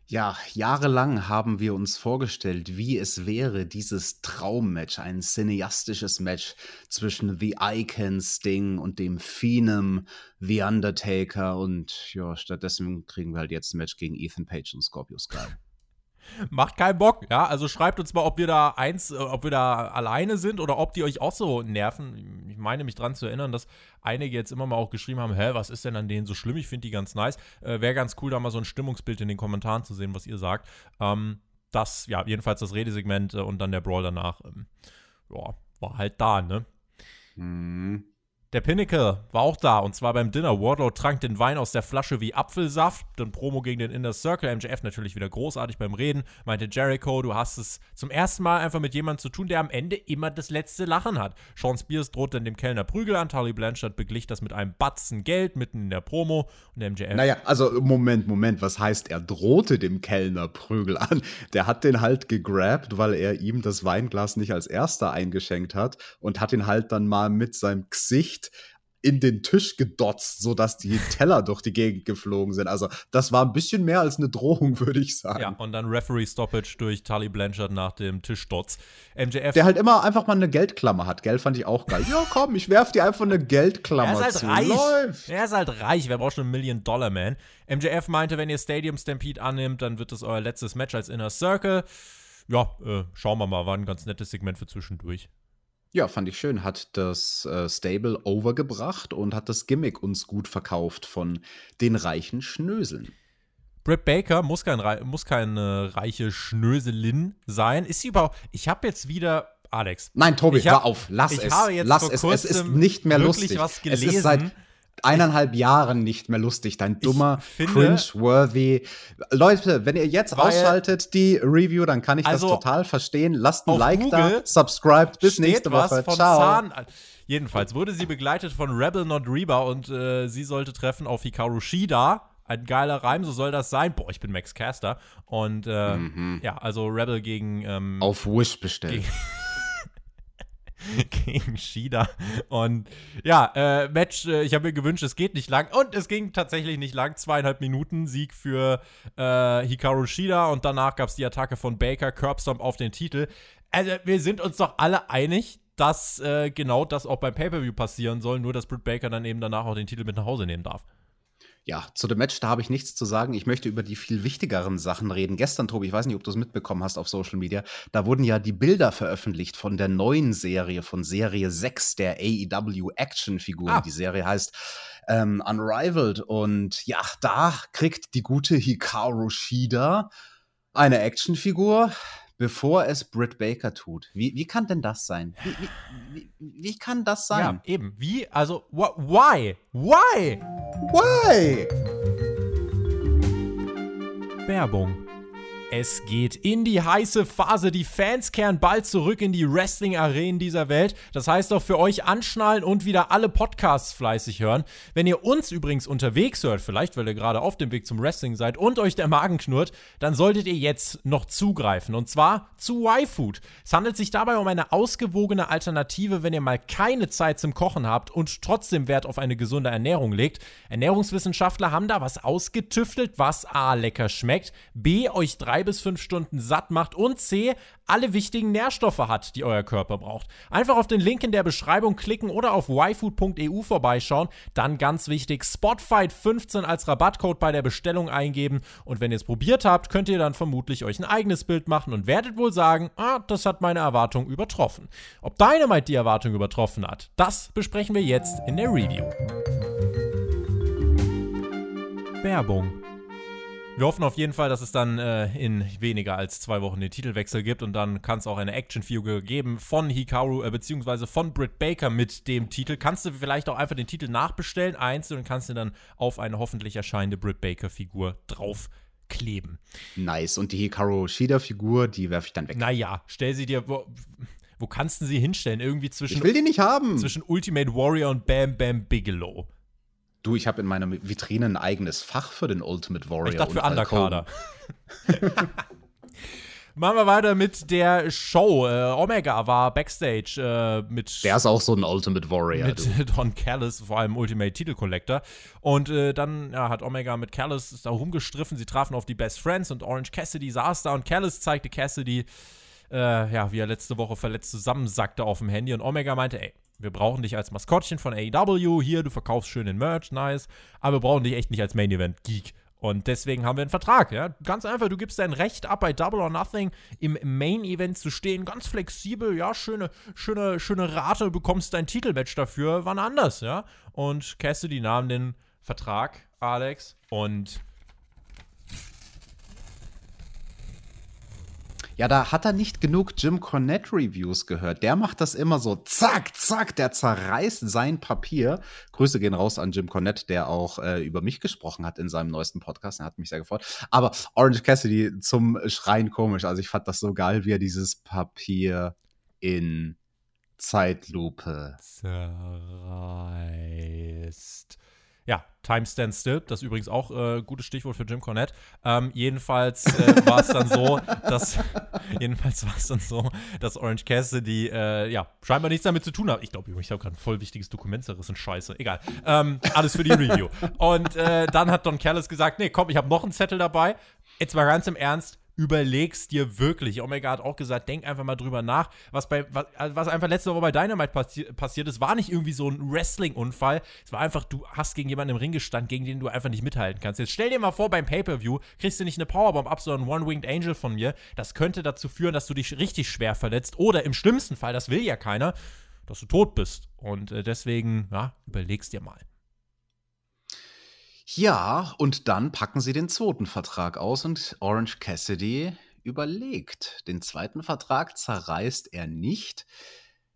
Ja, jahrelang haben wir uns vorgestellt, wie es wäre, dieses Traummatch, ein cineastisches Match zwischen The Icon Sting und dem Phenom The Undertaker und ja, stattdessen kriegen wir halt jetzt ein Match gegen Ethan Page und Scorpio Sky. Macht keinen Bock, ja. Also schreibt uns mal, ob wir da eins, äh, ob wir da alleine sind oder ob die euch auch so nerven. Ich meine mich dran zu erinnern, dass einige jetzt immer mal auch geschrieben haben, hä, was ist denn an denen so schlimm? Ich finde die ganz nice. Äh, Wäre ganz cool, da mal so ein Stimmungsbild in den Kommentaren zu sehen, was ihr sagt. Ähm, das, ja, jedenfalls das Redesegment äh, und dann der Brawl danach, ähm, ja, war halt da, ne? Mhm. Der Pinnacle war auch da und zwar beim Dinner. Wardlow trank den Wein aus der Flasche wie Apfelsaft. Dann Promo gegen den Inner Circle. MJF natürlich wieder großartig beim Reden. Meinte Jericho, du hast es zum ersten Mal einfach mit jemandem zu tun, der am Ende immer das letzte Lachen hat. Sean Spears droht dann dem Kellner Prügel an. Tully Blanchard beglich das mit einem Batzen Geld mitten in der Promo. Und MJF. Naja, also Moment, Moment. Was heißt, er drohte dem Kellner Prügel an? Der hat den halt gegrabt, weil er ihm das Weinglas nicht als erster eingeschenkt hat und hat ihn halt dann mal mit seinem Gesicht Gesicht in den Tisch gedotzt, sodass die Teller durch die Gegend geflogen sind. Also, das war ein bisschen mehr als eine Drohung, würde ich sagen. Ja, und dann Referee-Stoppage durch Tully Blanchard nach dem Tischdotz. MJF. Der halt immer einfach mal eine Geldklammer hat. Geld fand ich auch geil. ja, komm, ich werf dir einfach eine Geldklammer er ist halt zu. Reich. Läuft. Er ist halt reich. Wer braucht schon einen Million-Dollar-Man? MJF meinte, wenn ihr Stadium Stampede annimmt, dann wird das euer letztes Match als Inner Circle. Ja, äh, schauen wir mal. War ein ganz nettes Segment für zwischendurch. Ja, fand ich schön. Hat das äh, Stable overgebracht und hat das Gimmick uns gut verkauft von den reichen Schnöseln. Britt Baker muss, kein, muss keine reiche Schnöselin sein. Ist sie überhaupt. Ich habe jetzt wieder. Alex. Nein, Tobi, hör auf. Lass es. Lass es. Es ist nicht mehr lustig. Was gelesen. Es ist seit eineinhalb Jahren nicht mehr lustig. Dein dummer, cringe-worthy. Leute, wenn ihr jetzt ausschaltet die Review, dann kann ich also das total verstehen. Lasst ein Like Google da, subscribed. Bis nächste Woche. Ciao. Zahn Jedenfalls wurde sie begleitet von Rebel Not Reba und äh, sie sollte treffen auf Hikaru Shida. Ein geiler Reim, so soll das sein. Boah, ich bin Max Caster. Und äh, mhm. ja, also Rebel gegen. Ähm, auf Wish bestellt. gegen Shida. Und ja, äh, Match, äh, ich habe mir gewünscht, es geht nicht lang. Und es ging tatsächlich nicht lang. Zweieinhalb Minuten Sieg für äh, Hikaru Shida. Und danach gab es die Attacke von Baker, Curbstomp auf den Titel. Also, wir sind uns doch alle einig, dass äh, genau das auch beim Pay-Per-View passieren soll. Nur, dass Britt Baker dann eben danach auch den Titel mit nach Hause nehmen darf. Ja, zu dem Match, da habe ich nichts zu sagen. Ich möchte über die viel wichtigeren Sachen reden. Gestern, Tobi, ich weiß nicht, ob du es mitbekommen hast auf Social Media, da wurden ja die Bilder veröffentlicht von der neuen Serie, von Serie 6 der AEW Action-Figuren. Ah. Die Serie heißt ähm, Unrivaled. Und ja, da kriegt die gute Hikaru Shida eine Actionfigur bevor es Britt Baker tut. Wie, wie kann denn das sein? Wie, wie, wie, wie kann das sein? Ja, eben. Wie? Also, wh why? Why? Why? Werbung es geht in die heiße Phase. Die Fans kehren bald zurück in die Wrestling-Arenen dieser Welt. Das heißt auch für euch anschnallen und wieder alle Podcasts fleißig hören. Wenn ihr uns übrigens unterwegs hört, vielleicht weil ihr gerade auf dem Weg zum Wrestling seid und euch der Magen knurrt, dann solltet ihr jetzt noch zugreifen. Und zwar zu Y-Food. Es handelt sich dabei um eine ausgewogene Alternative, wenn ihr mal keine Zeit zum Kochen habt und trotzdem Wert auf eine gesunde Ernährung legt. Ernährungswissenschaftler haben da was ausgetüftelt, was A lecker schmeckt, B euch drei drei bis fünf Stunden satt macht und C, alle wichtigen Nährstoffe hat, die euer Körper braucht. Einfach auf den Link in der Beschreibung klicken oder auf yfood.eu vorbeischauen. Dann ganz wichtig, Spotfight15 als Rabattcode bei der Bestellung eingeben. Und wenn ihr es probiert habt, könnt ihr dann vermutlich euch ein eigenes Bild machen und werdet wohl sagen, ah, das hat meine Erwartung übertroffen. Ob Dynamite die Erwartung übertroffen hat, das besprechen wir jetzt in der Review. Werbung. Wir hoffen auf jeden Fall, dass es dann äh, in weniger als zwei Wochen den Titelwechsel gibt und dann kann es auch eine Action-Figure geben von Hikaru äh, beziehungsweise von Britt Baker mit dem Titel. Kannst du vielleicht auch einfach den Titel nachbestellen, einzeln und kannst du dann auf eine hoffentlich erscheinende Britt Baker-Figur draufkleben. Nice. Und die Hikaru Shida-Figur, die werfe ich dann weg. Naja, stell sie dir. Wo, wo kannst du sie hinstellen? Irgendwie zwischen. Ich will die nicht haben. Zwischen Ultimate Warrior und Bam Bam Bigelow. Du, ich habe in meiner Vitrine ein eigenes Fach für den Ultimate Warrior. Ich dachte für Underkader. Machen wir weiter mit der Show. Äh, Omega war Backstage äh, mit. Der ist auch so ein Ultimate Warrior. Mit du. Don Callis, vor allem Ultimate Titel Collector. Und äh, dann ja, hat Omega mit Callis da rumgestriffen. Sie trafen auf die Best Friends und Orange Cassidy saß da und Callis zeigte Cassidy, äh, ja, wie er letzte Woche verletzt zusammensackte auf dem Handy. Und Omega meinte, ey, wir brauchen dich als Maskottchen von AEW. Hier, du verkaufst schön den Merch, nice. Aber wir brauchen dich echt nicht als Main Event Geek. Und deswegen haben wir einen Vertrag, ja. Ganz einfach, du gibst dein Recht ab, bei Double or Nothing im Main Event zu stehen. Ganz flexibel, ja, schöne, schöne, schöne Rate, bekommst dein Titelmatch dafür, wann anders, ja. Und Cassidy nahm den Vertrag, Alex, und Ja, da hat er nicht genug Jim Cornette Reviews gehört. Der macht das immer so, zack, zack, der zerreißt sein Papier. Grüße gehen raus an Jim Cornette, der auch äh, über mich gesprochen hat in seinem neuesten Podcast. Er hat mich sehr gefreut. Aber Orange Cassidy zum Schreien komisch. Also ich fand das so geil, wie er dieses Papier in Zeitlupe zerreißt. Ja, Time Stands Still, das ist übrigens auch äh, gutes Stichwort für Jim Cornette. Ähm, jedenfalls äh, war es dann so, dass jedenfalls war es dann so, dass Orange Cassidy äh, ja scheinbar nichts damit zu tun hat. Ich glaube übrigens, ich habe gerade ein voll wichtiges Dokument zerrissen, scheiße. Egal. Ähm, alles für die Review. Und äh, dann hat Don Callis gesagt, nee, komm, ich habe noch einen Zettel dabei. Jetzt mal ganz im Ernst, überlegst dir wirklich. Omega hat auch gesagt, denk einfach mal drüber nach. Was, bei, was, was einfach letzte Woche bei Dynamite passi passiert ist, war nicht irgendwie so ein Wrestling-Unfall. Es war einfach, du hast gegen jemanden im Ring gestanden, gegen den du einfach nicht mithalten kannst. Jetzt stell dir mal vor, beim Pay-Per-View kriegst du nicht eine Powerbomb ab, sondern One-Winged Angel von mir. Das könnte dazu führen, dass du dich richtig schwer verletzt. Oder im schlimmsten Fall, das will ja keiner, dass du tot bist. Und äh, deswegen, ja, überlegst dir mal. Ja, und dann packen sie den zweiten Vertrag aus und Orange Cassidy überlegt. Den zweiten Vertrag zerreißt er nicht.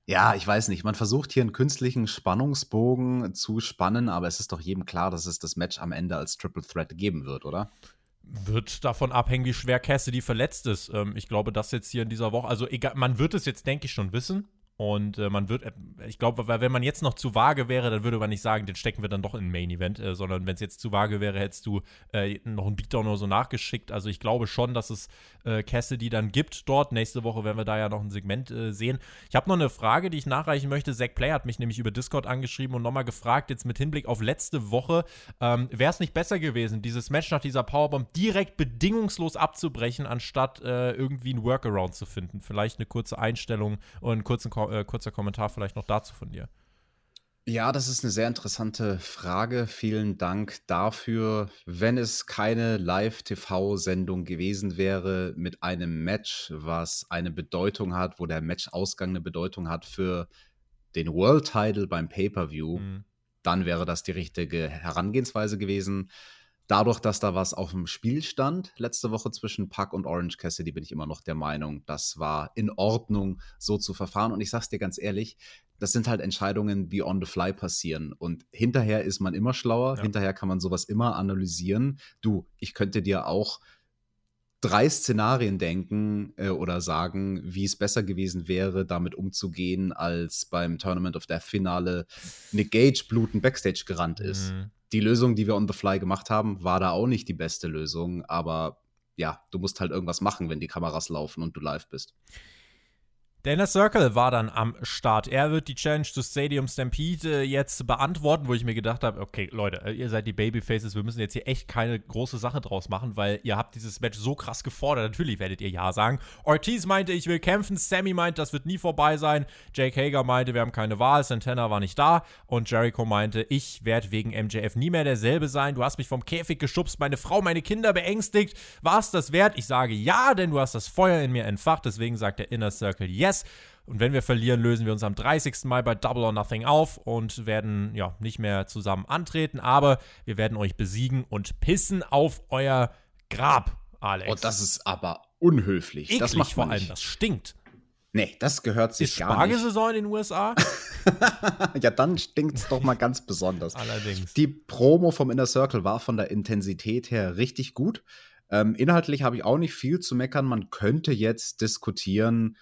Ja, ich weiß nicht. Man versucht hier einen künstlichen Spannungsbogen zu spannen, aber es ist doch jedem klar, dass es das Match am Ende als Triple Threat geben wird, oder? Wird davon abhängen, wie schwer Cassidy verletzt ist. Ähm, ich glaube, das jetzt hier in dieser Woche, also egal, man wird es jetzt, denke ich, schon wissen. Und äh, man wird, äh, ich glaube, wenn man jetzt noch zu vage wäre, dann würde man nicht sagen, den stecken wir dann doch in ein Main Event, äh, sondern wenn es jetzt zu vage wäre, hättest du äh, noch einen Beatdown oder so nachgeschickt. Also ich glaube schon, dass es äh, Cassidy dann gibt dort. Nächste Woche werden wir da ja noch ein Segment äh, sehen. Ich habe noch eine Frage, die ich nachreichen möchte. Zack Play hat mich nämlich über Discord angeschrieben und nochmal gefragt, jetzt mit Hinblick auf letzte Woche, ähm, wäre es nicht besser gewesen, dieses Match nach dieser Powerbomb direkt bedingungslos abzubrechen, anstatt irgendwie ein Workaround zu finden? Vielleicht eine kurze Einstellung und einen kurzen Ko äh, kurzer Kommentar vielleicht noch dazu von dir. Ja, das ist eine sehr interessante Frage. Vielen Dank dafür. Wenn es keine Live-TV-Sendung gewesen wäre mit einem Match, was eine Bedeutung hat, wo der Matchausgang eine Bedeutung hat für den World Title beim Pay-per-View, mhm. dann wäre das die richtige Herangehensweise gewesen. Dadurch, dass da was auf dem Spiel stand, letzte Woche zwischen Puck und Orange Cassidy, bin ich immer noch der Meinung, das war in Ordnung, so zu verfahren. Und ich sag's dir ganz ehrlich, das sind halt Entscheidungen, die on the fly passieren. Und hinterher ist man immer schlauer, ja. hinterher kann man sowas immer analysieren. Du, ich könnte dir auch drei Szenarien denken äh, oder sagen, wie es besser gewesen wäre, damit umzugehen, als beim Tournament of Death Finale Nick Gage blutend Backstage gerannt ist. Mhm die Lösung, die wir on the fly gemacht haben, war da auch nicht die beste Lösung, aber ja, du musst halt irgendwas machen, wenn die Kameras laufen und du live bist. Der Inner Circle war dann am Start. Er wird die Challenge zu Stadium Stampede jetzt beantworten, wo ich mir gedacht habe, okay, Leute, äh, ihr seid die Babyfaces, wir müssen jetzt hier echt keine große Sache draus machen, weil ihr habt dieses Match so krass gefordert. Natürlich werdet ihr Ja sagen. Ortiz meinte, ich will kämpfen. Sammy meinte, das wird nie vorbei sein. Jake Hager meinte, wir haben keine Wahl. Santana war nicht da. Und Jericho meinte, ich werde wegen MJF nie mehr derselbe sein. Du hast mich vom Käfig geschubst, meine Frau, meine Kinder beängstigt. War es das wert? Ich sage ja, denn du hast das Feuer in mir entfacht. Deswegen sagt der Inner Circle yes. Yes. Und wenn wir verlieren, lösen wir uns am 30. Mai bei Double or Nothing auf und werden ja nicht mehr zusammen antreten. Aber wir werden euch besiegen und pissen auf euer Grab, Alex. Und oh, das ist aber unhöflich. Eklig das macht vor allem, das stinkt. Nee, das gehört sich ist gar nicht. Spargelsaison in den USA? ja, dann stinkt es doch mal ganz besonders. Allerdings. Die Promo vom Inner Circle war von der Intensität her richtig gut. Ähm, inhaltlich habe ich auch nicht viel zu meckern. Man könnte jetzt diskutieren,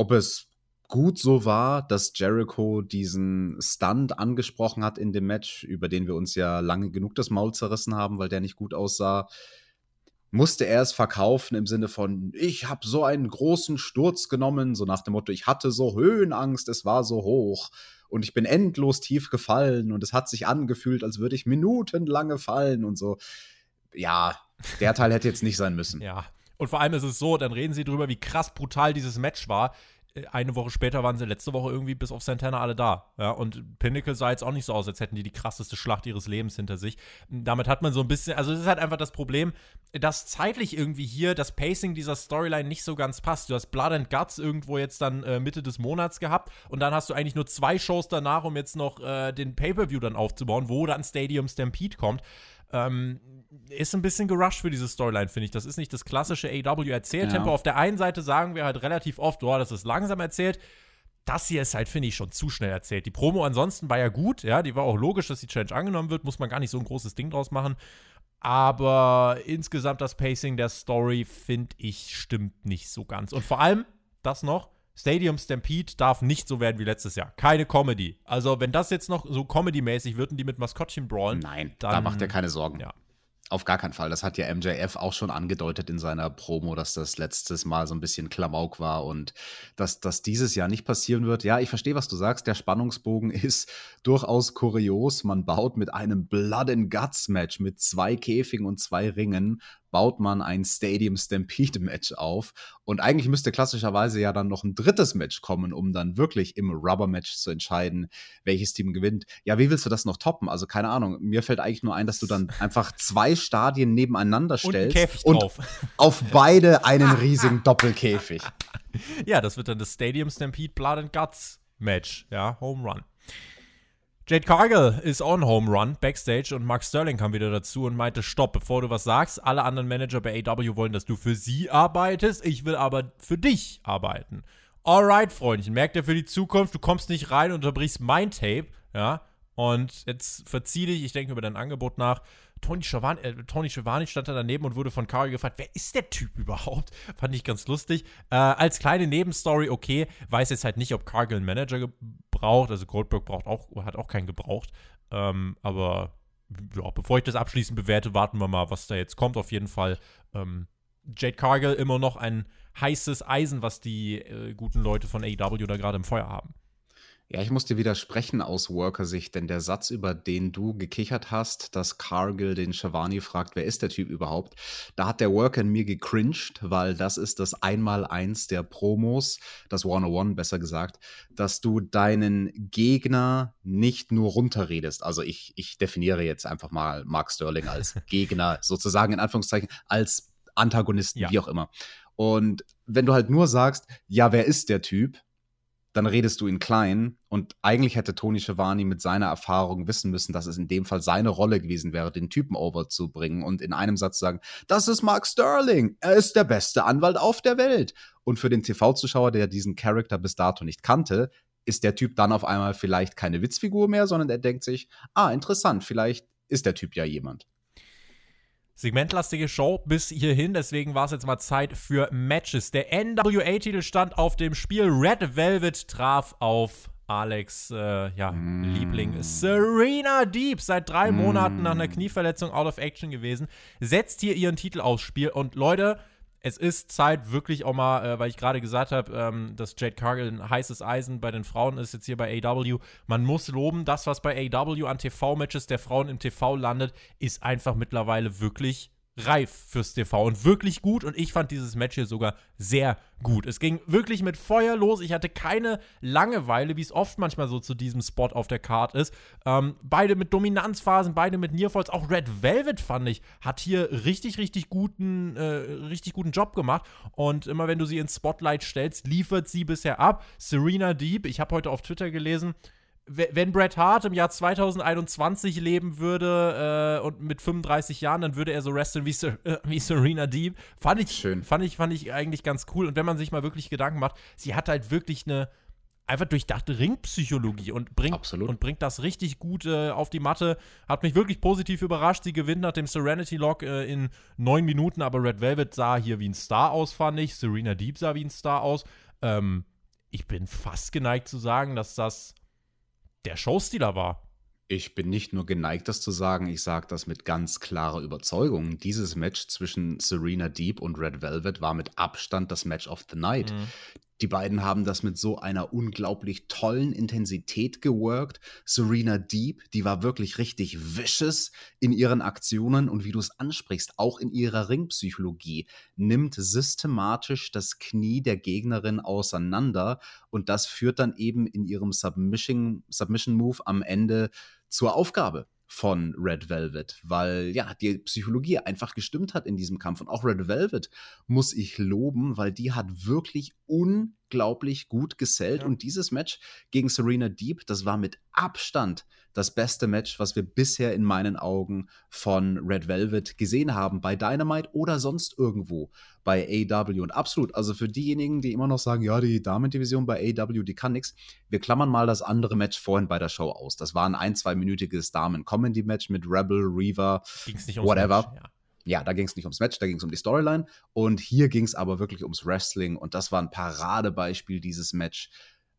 ob es gut so war, dass Jericho diesen Stunt angesprochen hat in dem Match, über den wir uns ja lange genug das Maul zerrissen haben, weil der nicht gut aussah. Musste er es verkaufen im Sinne von, ich habe so einen großen Sturz genommen, so nach dem Motto, ich hatte so Höhenangst, es war so hoch und ich bin endlos tief gefallen und es hat sich angefühlt, als würde ich minutenlange fallen und so. Ja, der Teil hätte jetzt nicht sein müssen. Ja, und vor allem ist es so, dann reden sie drüber, wie krass brutal dieses Match war. Äh, eine Woche später waren sie letzte Woche irgendwie bis auf Santana alle da. Ja, und Pinnacle sah jetzt auch nicht so aus, als hätten die die krasseste Schlacht ihres Lebens hinter sich. Damit hat man so ein bisschen, also es ist halt einfach das Problem, dass zeitlich irgendwie hier das Pacing dieser Storyline nicht so ganz passt. Du hast Blood and Guts irgendwo jetzt dann äh, Mitte des Monats gehabt und dann hast du eigentlich nur zwei Shows danach, um jetzt noch äh, den Pay-Per-View dann aufzubauen, wo dann Stadium Stampede kommt. Ähm, ist ein bisschen gerusht für diese Storyline, finde ich. Das ist nicht das klassische AW-Erzähltempo. Ja. Auf der einen Seite sagen wir halt relativ oft, oh, das ist langsam erzählt. Das hier ist halt, finde ich, schon zu schnell erzählt. Die Promo ansonsten war ja gut, ja, die war auch logisch, dass die Challenge angenommen wird, muss man gar nicht so ein großes Ding draus machen. Aber insgesamt das Pacing der Story, finde ich, stimmt nicht so ganz. Und vor allem, das noch, Stadium Stampede darf nicht so werden wie letztes Jahr. Keine Comedy. Also, wenn das jetzt noch so Comedy-mäßig wird und die mit Maskottchen brawlen. Nein, dann, da macht er keine Sorgen. Ja. Auf gar keinen Fall. Das hat ja MJF auch schon angedeutet in seiner Promo, dass das letztes Mal so ein bisschen Klamauk war und dass das dieses Jahr nicht passieren wird. Ja, ich verstehe, was du sagst. Der Spannungsbogen ist durchaus kurios. Man baut mit einem Blood and Guts Match mit zwei Käfigen und zwei Ringen baut man ein Stadium Stampede Match auf. Und eigentlich müsste klassischerweise ja dann noch ein drittes Match kommen, um dann wirklich im Rubber Match zu entscheiden, welches Team gewinnt. Ja, wie willst du das noch toppen? Also keine Ahnung. Mir fällt eigentlich nur ein, dass du dann einfach zwei Stadien nebeneinander stellst und, und auf beide einen riesigen Doppelkäfig. Ja, das wird dann das Stadium Stampede Blood and Guts Match. Ja, Home Run. Jade Cargill ist on Home Run backstage und Mark Sterling kam wieder dazu und meinte: Stopp, bevor du was sagst. Alle anderen Manager bei AW wollen, dass du für sie arbeitest. Ich will aber für dich arbeiten. Alright, Freundchen, merkt ihr für die Zukunft, du kommst nicht rein und unterbrichst mein Tape, ja? Und jetzt verzieh dich, ich denke über dein Angebot nach. Tony Schiavone, äh, Tony Schiavone stand da daneben und wurde von Cargill gefragt, wer ist der Typ überhaupt? Fand ich ganz lustig. Äh, als kleine Nebenstory, okay, weiß jetzt halt nicht, ob Cargill einen Manager braucht. Also Goldberg braucht auch, hat auch keinen gebraucht. Ähm, aber ja, bevor ich das abschließend bewerte, warten wir mal, was da jetzt kommt. Auf jeden Fall ähm, Jade Cargill immer noch ein heißes Eisen, was die äh, guten Leute von AEW da gerade im Feuer haben. Ja, ich muss dir widersprechen aus Worker-Sicht, denn der Satz, über den du gekichert hast, dass Cargill den Shivani fragt, wer ist der Typ überhaupt, da hat der Worker in mir gecringed, weil das ist das Einmaleins der Promos, das 101 besser gesagt, dass du deinen Gegner nicht nur runterredest. Also ich, ich definiere jetzt einfach mal Mark Sterling als Gegner, sozusagen in Anführungszeichen, als Antagonisten, ja. wie auch immer. Und wenn du halt nur sagst, ja, wer ist der Typ, dann redest du ihn klein. Und eigentlich hätte Tony Schiavone mit seiner Erfahrung wissen müssen, dass es in dem Fall seine Rolle gewesen wäre, den Typen overzubringen und in einem Satz sagen, das ist Mark Sterling, er ist der beste Anwalt auf der Welt. Und für den TV-Zuschauer, der diesen Charakter bis dato nicht kannte, ist der Typ dann auf einmal vielleicht keine Witzfigur mehr, sondern er denkt sich, ah, interessant, vielleicht ist der Typ ja jemand segmentlastige Show bis hierhin, deswegen war es jetzt mal Zeit für Matches. Der NWA-Titel stand auf dem Spiel. Red Velvet traf auf Alex, äh, ja, mm. Liebling Serena Deep, seit drei mm. Monaten nach einer Knieverletzung out of action gewesen, setzt hier ihren Titel aufs Spiel. Und Leute, es ist Zeit, wirklich auch mal, äh, weil ich gerade gesagt habe, ähm, dass Jade Cargill ein heißes Eisen bei den Frauen ist, jetzt hier bei AW. Man muss loben, das, was bei AW an TV-Matches der Frauen im TV landet, ist einfach mittlerweile wirklich reif fürs TV und wirklich gut. Und ich fand dieses Match hier sogar sehr gut. Es ging wirklich mit Feuer los. Ich hatte keine Langeweile, wie es oft manchmal so zu diesem Spot auf der Card ist. Ähm, beide mit Dominanzphasen, beide mit Nearfalls. Auch Red Velvet, fand ich, hat hier richtig, richtig guten, äh, richtig guten Job gemacht. Und immer wenn du sie ins Spotlight stellst, liefert sie bisher ab. Serena Deep, ich habe heute auf Twitter gelesen, wenn Bret Hart im Jahr 2021 leben würde äh, und mit 35 Jahren, dann würde er so wresteln wie, Ser äh, wie Serena Deep. Fand ich, Schön. Fand, ich, fand ich eigentlich ganz cool. Und wenn man sich mal wirklich Gedanken macht, sie hat halt wirklich eine einfach durchdachte Ringpsychologie und bringt, und bringt das richtig gut äh, auf die Matte. Hat mich wirklich positiv überrascht. Sie gewinnt nach dem Serenity Lock äh, in neun Minuten, aber Red Velvet sah hier wie ein Star aus, fand ich. Serena Deep sah wie ein Star aus. Ähm, ich bin fast geneigt zu sagen, dass das der Showstealer war. Ich bin nicht nur geneigt, das zu sagen, ich sage das mit ganz klarer Überzeugung. Dieses Match zwischen Serena Deep und Red Velvet war mit Abstand das Match of the Night. Mhm. Die beiden haben das mit so einer unglaublich tollen Intensität geworkt. Serena Deep, die war wirklich richtig vicious in ihren Aktionen und wie du es ansprichst, auch in ihrer Ringpsychologie, nimmt systematisch das Knie der Gegnerin auseinander und das führt dann eben in ihrem Submission, Submission am Ende zur Aufgabe von Red Velvet, weil ja, die Psychologie einfach gestimmt hat in diesem Kampf. Und auch Red Velvet muss ich loben, weil die hat wirklich unglaublich gut gesellt. Ja. Und dieses Match gegen Serena Deep, das war mit Abstand das beste Match, was wir bisher in meinen Augen von Red Velvet gesehen haben, bei Dynamite oder sonst irgendwo bei AW. Und absolut, also für diejenigen, die immer noch sagen, ja, die Damendivision bei AW, die kann nichts, wir klammern mal das andere Match vorhin bei der Show aus. Das war ein ein-, zweiminütiges Damen-Comedy-Match mit Rebel, Reaver, whatever. Match, ja ja, da ging es nicht ums Match, da ging es um die Storyline. Und hier ging es aber wirklich ums Wrestling. Und das war ein Paradebeispiel, dieses Match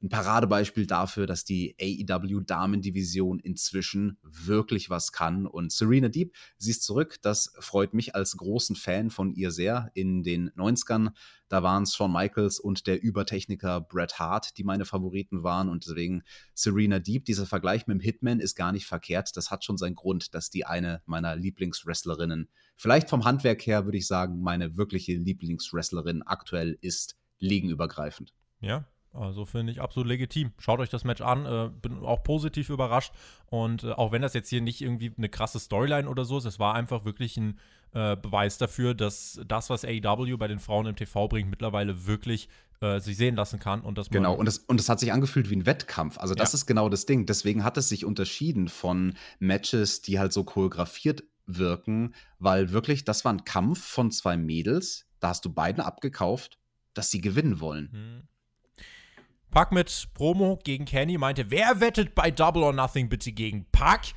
ein Paradebeispiel dafür, dass die AEW Damendivision inzwischen wirklich was kann. Und Serena Deep, sie ist zurück. Das freut mich als großen Fan von ihr sehr. In den 90ern, da waren es Shawn Michaels und der Übertechniker Bret Hart, die meine Favoriten waren. Und deswegen Serena Deep, dieser Vergleich mit dem Hitman ist gar nicht verkehrt. Das hat schon seinen Grund, dass die eine meiner Lieblingswrestlerinnen, vielleicht vom Handwerk her würde ich sagen, meine wirkliche Lieblingswrestlerin aktuell ist, liegenübergreifend. Ja, also finde ich absolut legitim. Schaut euch das Match an. Äh, bin auch positiv überrascht. Und äh, auch wenn das jetzt hier nicht irgendwie eine krasse Storyline oder so ist, es war einfach wirklich ein äh, Beweis dafür, dass das, was AEW bei den Frauen im TV bringt, mittlerweile wirklich äh, sich sehen lassen kann. Und dass genau, und es und das hat sich angefühlt wie ein Wettkampf. Also, das ja. ist genau das Ding. Deswegen hat es sich unterschieden von Matches, die halt so choreografiert wirken, weil wirklich, das war ein Kampf von zwei Mädels. Da hast du beiden abgekauft, dass sie gewinnen wollen. Hm. Pack mit Promo gegen Kenny meinte, wer wettet bei Double or Nothing bitte gegen Pack?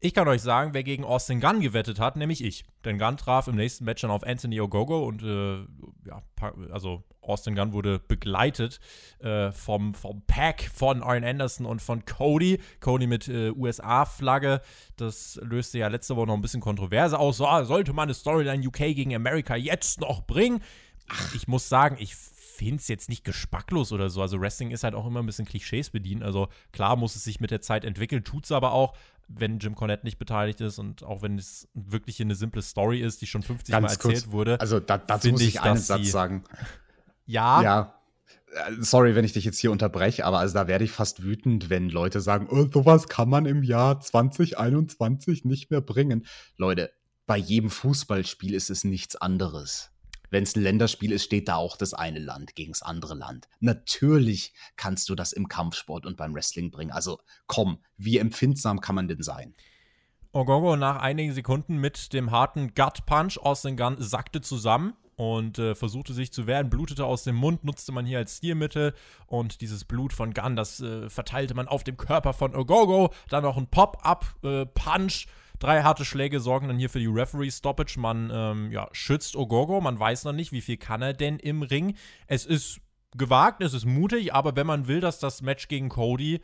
Ich kann euch sagen, wer gegen Austin Gunn gewettet hat, nämlich ich. Denn Gunn traf im nächsten Match dann auf Anthony Ogogo und äh, ja, also Austin Gunn wurde begleitet äh, vom, vom Pack von Arn Anderson und von Cody. Cody mit äh, USA-Flagge. Das löste ja letzte Woche noch ein bisschen Kontroverse aus. So, sollte man eine Storyline UK gegen America jetzt noch bringen? Ach, ich muss sagen, ich finde es jetzt nicht geschmacklos oder so. Also Wrestling ist halt auch immer ein bisschen Klischees bedient. Also klar muss es sich mit der Zeit entwickeln, tut es aber auch, wenn Jim Cornette nicht beteiligt ist und auch wenn es wirklich eine simple Story ist, die schon 50 Ganz Mal erzählt kurz, wurde. Also da, dazu muss ich, ich einen Satz sagen. Ja. Ja. Äh, sorry, wenn ich dich jetzt hier unterbreche, aber also da werde ich fast wütend, wenn Leute sagen, oh, sowas kann man im Jahr 2021 nicht mehr bringen. Leute, bei jedem Fußballspiel ist es nichts anderes wenn es ein Länderspiel ist, steht da auch das eine Land gegen das andere Land. Natürlich kannst du das im Kampfsport und beim Wrestling bringen. Also komm, wie empfindsam kann man denn sein? Ogogo nach einigen Sekunden mit dem harten Gut Punch aus dem Gun sackte zusammen und äh, versuchte sich zu wehren, blutete aus dem Mund, nutzte man hier als Stilmittel und dieses Blut von Gun, das äh, verteilte man auf dem Körper von Ogogo, dann noch ein Pop-Up-Punch. Äh, Drei harte Schläge sorgen dann hier für die Referee-Stoppage. Man ähm, ja, schützt Ogogo. Man weiß noch nicht, wie viel kann er denn im Ring. Es ist gewagt, es ist mutig, aber wenn man will, dass das Match gegen Cody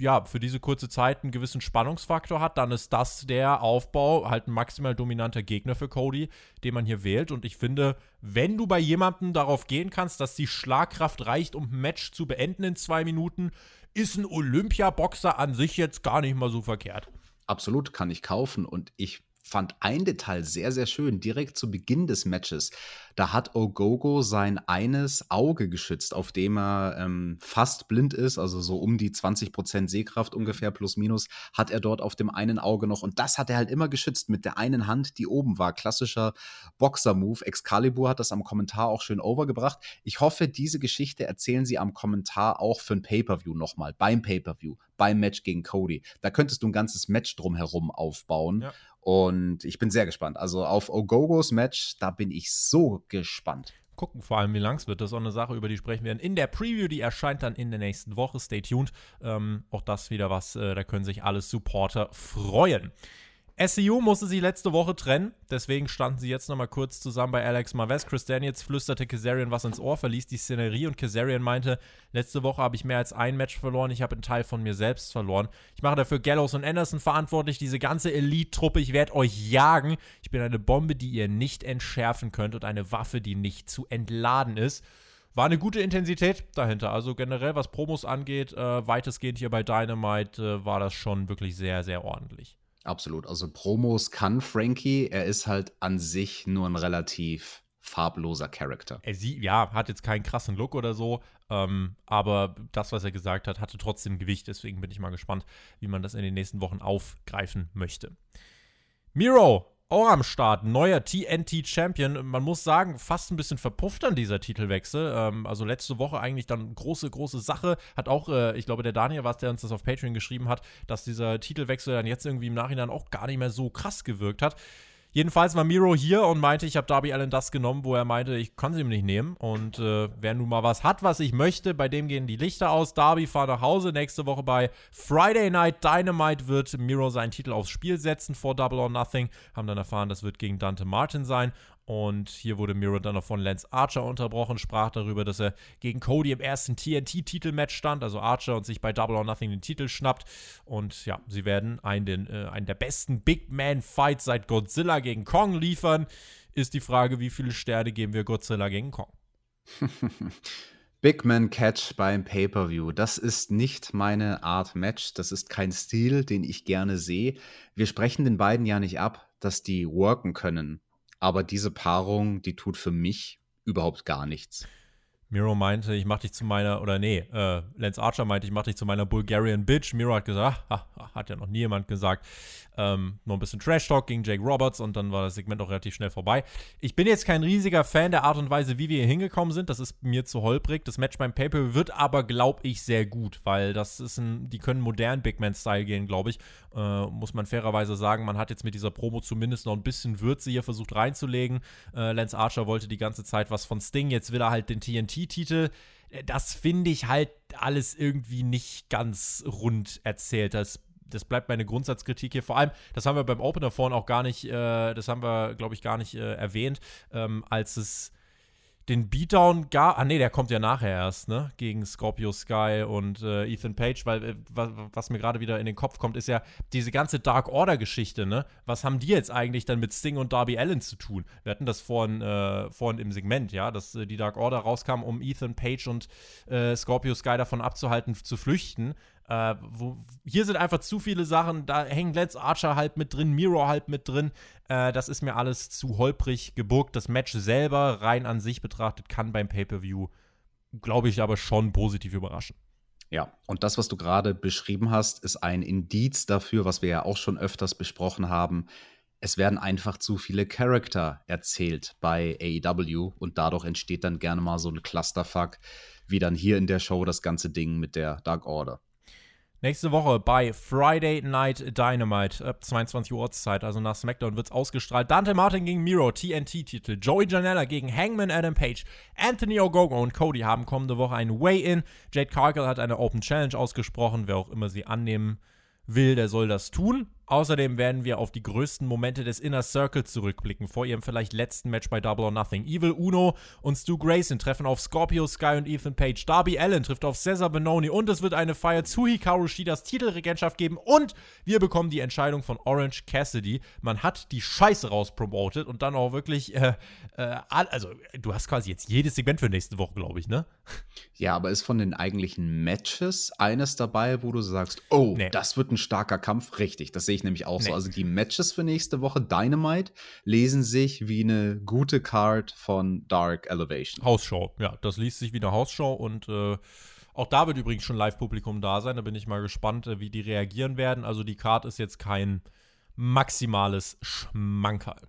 ja, für diese kurze Zeit einen gewissen Spannungsfaktor hat, dann ist das der Aufbau, halt ein maximal dominanter Gegner für Cody, den man hier wählt. Und ich finde, wenn du bei jemandem darauf gehen kannst, dass die Schlagkraft reicht, um ein Match zu beenden in zwei Minuten, ist ein Olympiaboxer an sich jetzt gar nicht mal so verkehrt. Absolut, kann ich kaufen. Und ich fand ein Detail sehr, sehr schön. Direkt zu Beginn des Matches da hat Ogogo sein eines Auge geschützt, auf dem er ähm, fast blind ist, also so um die 20% Sehkraft ungefähr plus minus, hat er dort auf dem einen Auge noch. Und das hat er halt immer geschützt mit der einen Hand, die oben war. Klassischer Boxer-Move. Excalibur hat das am Kommentar auch schön overgebracht. Ich hoffe, diese Geschichte erzählen sie am Kommentar auch für ein Pay-Per-View nochmal, beim Pay-Per-View, beim Match gegen Cody. Da könntest du ein ganzes Match drumherum aufbauen. Ja. Und ich bin sehr gespannt. Also auf Ogogos Match, da bin ich so gespannt. Gucken vor allem, wie lang es wird. Das ist auch eine Sache, über die sprechen wir in der Preview. Die erscheint dann in der nächsten Woche. Stay tuned. Ähm, auch das wieder was, äh, da können sich alle Supporter freuen. SEU musste sie letzte Woche trennen, deswegen standen sie jetzt nochmal kurz zusammen bei Alex Marves. Chris Daniels flüsterte Kazarian was ins Ohr, verließ die Szenerie und Kazarian meinte, letzte Woche habe ich mehr als ein Match verloren, ich habe einen Teil von mir selbst verloren. Ich mache dafür Gallows und Anderson verantwortlich, diese ganze Elite-Truppe, ich werde euch jagen. Ich bin eine Bombe, die ihr nicht entschärfen könnt und eine Waffe, die nicht zu entladen ist war eine gute Intensität dahinter. Also generell, was Promos angeht, äh, weitestgehend hier bei Dynamite äh, war das schon wirklich sehr, sehr ordentlich. Absolut. Also Promos kann Frankie. Er ist halt an sich nur ein relativ farbloser Charakter. Er sieht, ja, hat jetzt keinen krassen Look oder so, ähm, aber das, was er gesagt hat, hatte trotzdem Gewicht. Deswegen bin ich mal gespannt, wie man das in den nächsten Wochen aufgreifen möchte. Miro auch am Start. Neuer TNT-Champion. Man muss sagen, fast ein bisschen verpufft an dieser Titelwechsel. Ähm, also letzte Woche eigentlich dann große, große Sache. Hat auch, äh, ich glaube, der Daniel war es, der uns das auf Patreon geschrieben hat, dass dieser Titelwechsel dann jetzt irgendwie im Nachhinein auch gar nicht mehr so krass gewirkt hat. Jedenfalls war Miro hier und meinte, ich habe Darby Allen das genommen, wo er meinte, ich kann sie ihm nicht nehmen. Und äh, wer nun mal was hat, was ich möchte, bei dem gehen die Lichter aus. Darby fahrt nach Hause. Nächste Woche bei Friday Night Dynamite wird Miro seinen Titel aufs Spiel setzen vor Double or Nothing. Haben dann erfahren, das wird gegen Dante Martin sein. Und hier wurde Miro dann noch von Lance Archer unterbrochen, sprach darüber, dass er gegen Cody im ersten TNT-Titelmatch stand, also Archer und sich bei Double or Nothing den Titel schnappt. Und ja, sie werden einen, den, äh, einen der besten Big Man-Fights seit Godzilla gegen Kong liefern. Ist die Frage, wie viele Sterne geben wir Godzilla gegen Kong? Big Man Catch beim Pay-Per-View. Das ist nicht meine Art Match. Das ist kein Stil, den ich gerne sehe. Wir sprechen den beiden ja nicht ab, dass die worken können. Aber diese Paarung, die tut für mich überhaupt gar nichts. Miro meinte, ich mach dich zu meiner, oder nee, äh, Lance Archer meinte, ich mach dich zu meiner Bulgarian Bitch. Miro hat gesagt, ah, hat ja noch nie jemand gesagt. Ähm, noch ein bisschen Trash-Talk gegen Jake Roberts und dann war das Segment auch relativ schnell vorbei. Ich bin jetzt kein riesiger Fan der Art und Weise, wie wir hier hingekommen sind. Das ist mir zu holprig. Das Match beim Paper wird aber, glaube ich, sehr gut, weil das ist ein, die können modern Big Man-Style gehen, glaube ich. Äh, muss man fairerweise sagen. Man hat jetzt mit dieser Promo zumindest noch ein bisschen Würze hier versucht reinzulegen. Äh, Lance Archer wollte die ganze Zeit was von Sting. Jetzt will er halt den TNT-Titel äh, das finde ich halt alles irgendwie nicht ganz rund erzählt. Das das bleibt meine Grundsatzkritik hier. Vor allem, das haben wir beim Opener vorhin auch gar nicht, äh, das haben wir, glaube ich, gar nicht äh, erwähnt, ähm, als es den Beatdown gab. Ah, nee, der kommt ja nachher erst, ne? Gegen Scorpio Sky und äh, Ethan Page, weil äh, was, was, mir gerade wieder in den Kopf kommt, ist ja diese ganze Dark Order-Geschichte, ne? Was haben die jetzt eigentlich dann mit Sting und Darby Allen zu tun? Wir hatten das vorhin, äh, vorhin im Segment, ja, dass äh, die Dark Order rauskam, um Ethan Page und Scorpio Sky davon abzuhalten, zu flüchten. Äh, wo, hier sind einfach zu viele Sachen. Da hängt Let's Archer halt mit drin, Miro halt mit drin. Äh, das ist mir alles zu holprig geburgt. Das Match selber, rein an sich betrachtet, kann beim Pay-Per-View, glaube ich, aber schon positiv überraschen. Ja, und das, was du gerade beschrieben hast, ist ein Indiz dafür, was wir ja auch schon öfters besprochen haben. Es werden einfach zu viele Charakter erzählt bei AEW und dadurch entsteht dann gerne mal so ein Clusterfuck, wie dann hier in der Show das ganze Ding mit der Dark Order. Nächste Woche bei Friday Night Dynamite ab 22 Uhr Ortszeit, also nach SmackDown, wird es ausgestrahlt. Dante Martin gegen Miro, TNT-Titel. Joey Janella gegen Hangman Adam Page. Anthony Ogogo und Cody haben kommende Woche ein Way-In. Jade Cargill hat eine Open Challenge ausgesprochen. Wer auch immer sie annehmen will, der soll das tun. Außerdem werden wir auf die größten Momente des Inner Circle zurückblicken, vor ihrem vielleicht letzten Match bei Double or Nothing. Evil Uno und Stu Grayson treffen auf Scorpio Sky und Ethan Page. Darby Allen trifft auf Cesar Benoni und es wird eine Feier zu Hikaru Shidas Titelregentschaft geben und wir bekommen die Entscheidung von Orange Cassidy. Man hat die Scheiße rauspromotet und dann auch wirklich, äh, äh, also du hast quasi jetzt jedes Segment für nächste Woche, glaube ich, ne? Ja, aber ist von den eigentlichen Matches eines dabei, wo du sagst, oh, nee. das wird ein starker Kampf? Richtig, das sehe ich nämlich auch nee. so. Also die Matches für nächste Woche Dynamite lesen sich wie eine gute Card von Dark Elevation. Hausshow, ja, das liest sich wie eine Hausshow und äh, auch da wird übrigens schon Live-Publikum da sein. Da bin ich mal gespannt, äh, wie die reagieren werden. Also die Card ist jetzt kein maximales Schmankerl.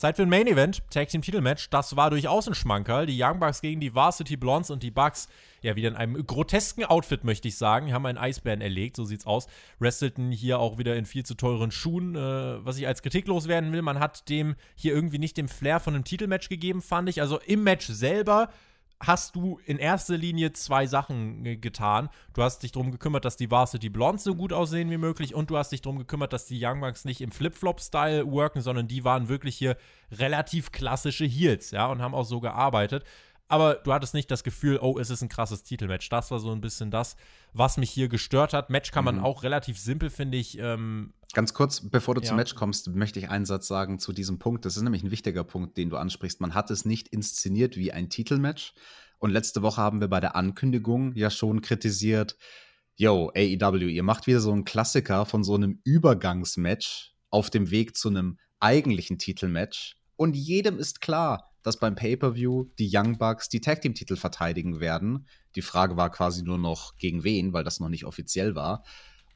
Zeit für ein Main Event, Tag Team Titelmatch. Das war durchaus ein Schmankerl. Die Young Bucks gegen die Varsity Blondes und die Bucks, ja, wieder in einem grotesken Outfit, möchte ich sagen. Haben einen Eisbären erlegt, so sieht's aus. Wrestelten hier auch wieder in viel zu teuren Schuhen. Äh, was ich als Kritik loswerden will, man hat dem hier irgendwie nicht den Flair von einem Titelmatch gegeben, fand ich. Also im Match selber hast du in erster Linie zwei Sachen getan. Du hast dich darum gekümmert, dass die Varsity Blondes so gut aussehen wie möglich und du hast dich darum gekümmert, dass die Young Bucks nicht im Flip-Flop-Style worken, sondern die waren wirklich hier relativ klassische Heels, ja, und haben auch so gearbeitet. Aber du hattest nicht das Gefühl, oh, es ist ein krasses Titelmatch. Das war so ein bisschen das, was mich hier gestört hat. Match kann man mhm. auch relativ simpel, finde ich, ähm, Ganz kurz, bevor du ja. zum Match kommst, möchte ich einen Satz sagen zu diesem Punkt. Das ist nämlich ein wichtiger Punkt, den du ansprichst. Man hat es nicht inszeniert wie ein Titelmatch. Und letzte Woche haben wir bei der Ankündigung ja schon kritisiert, yo, AEW, ihr macht wieder so einen Klassiker von so einem Übergangsmatch auf dem Weg zu einem eigentlichen Titelmatch. Und jedem ist klar, dass beim Pay-Per-View die Young Bucks die Tag Team-Titel verteidigen werden. Die Frage war quasi nur noch gegen wen, weil das noch nicht offiziell war.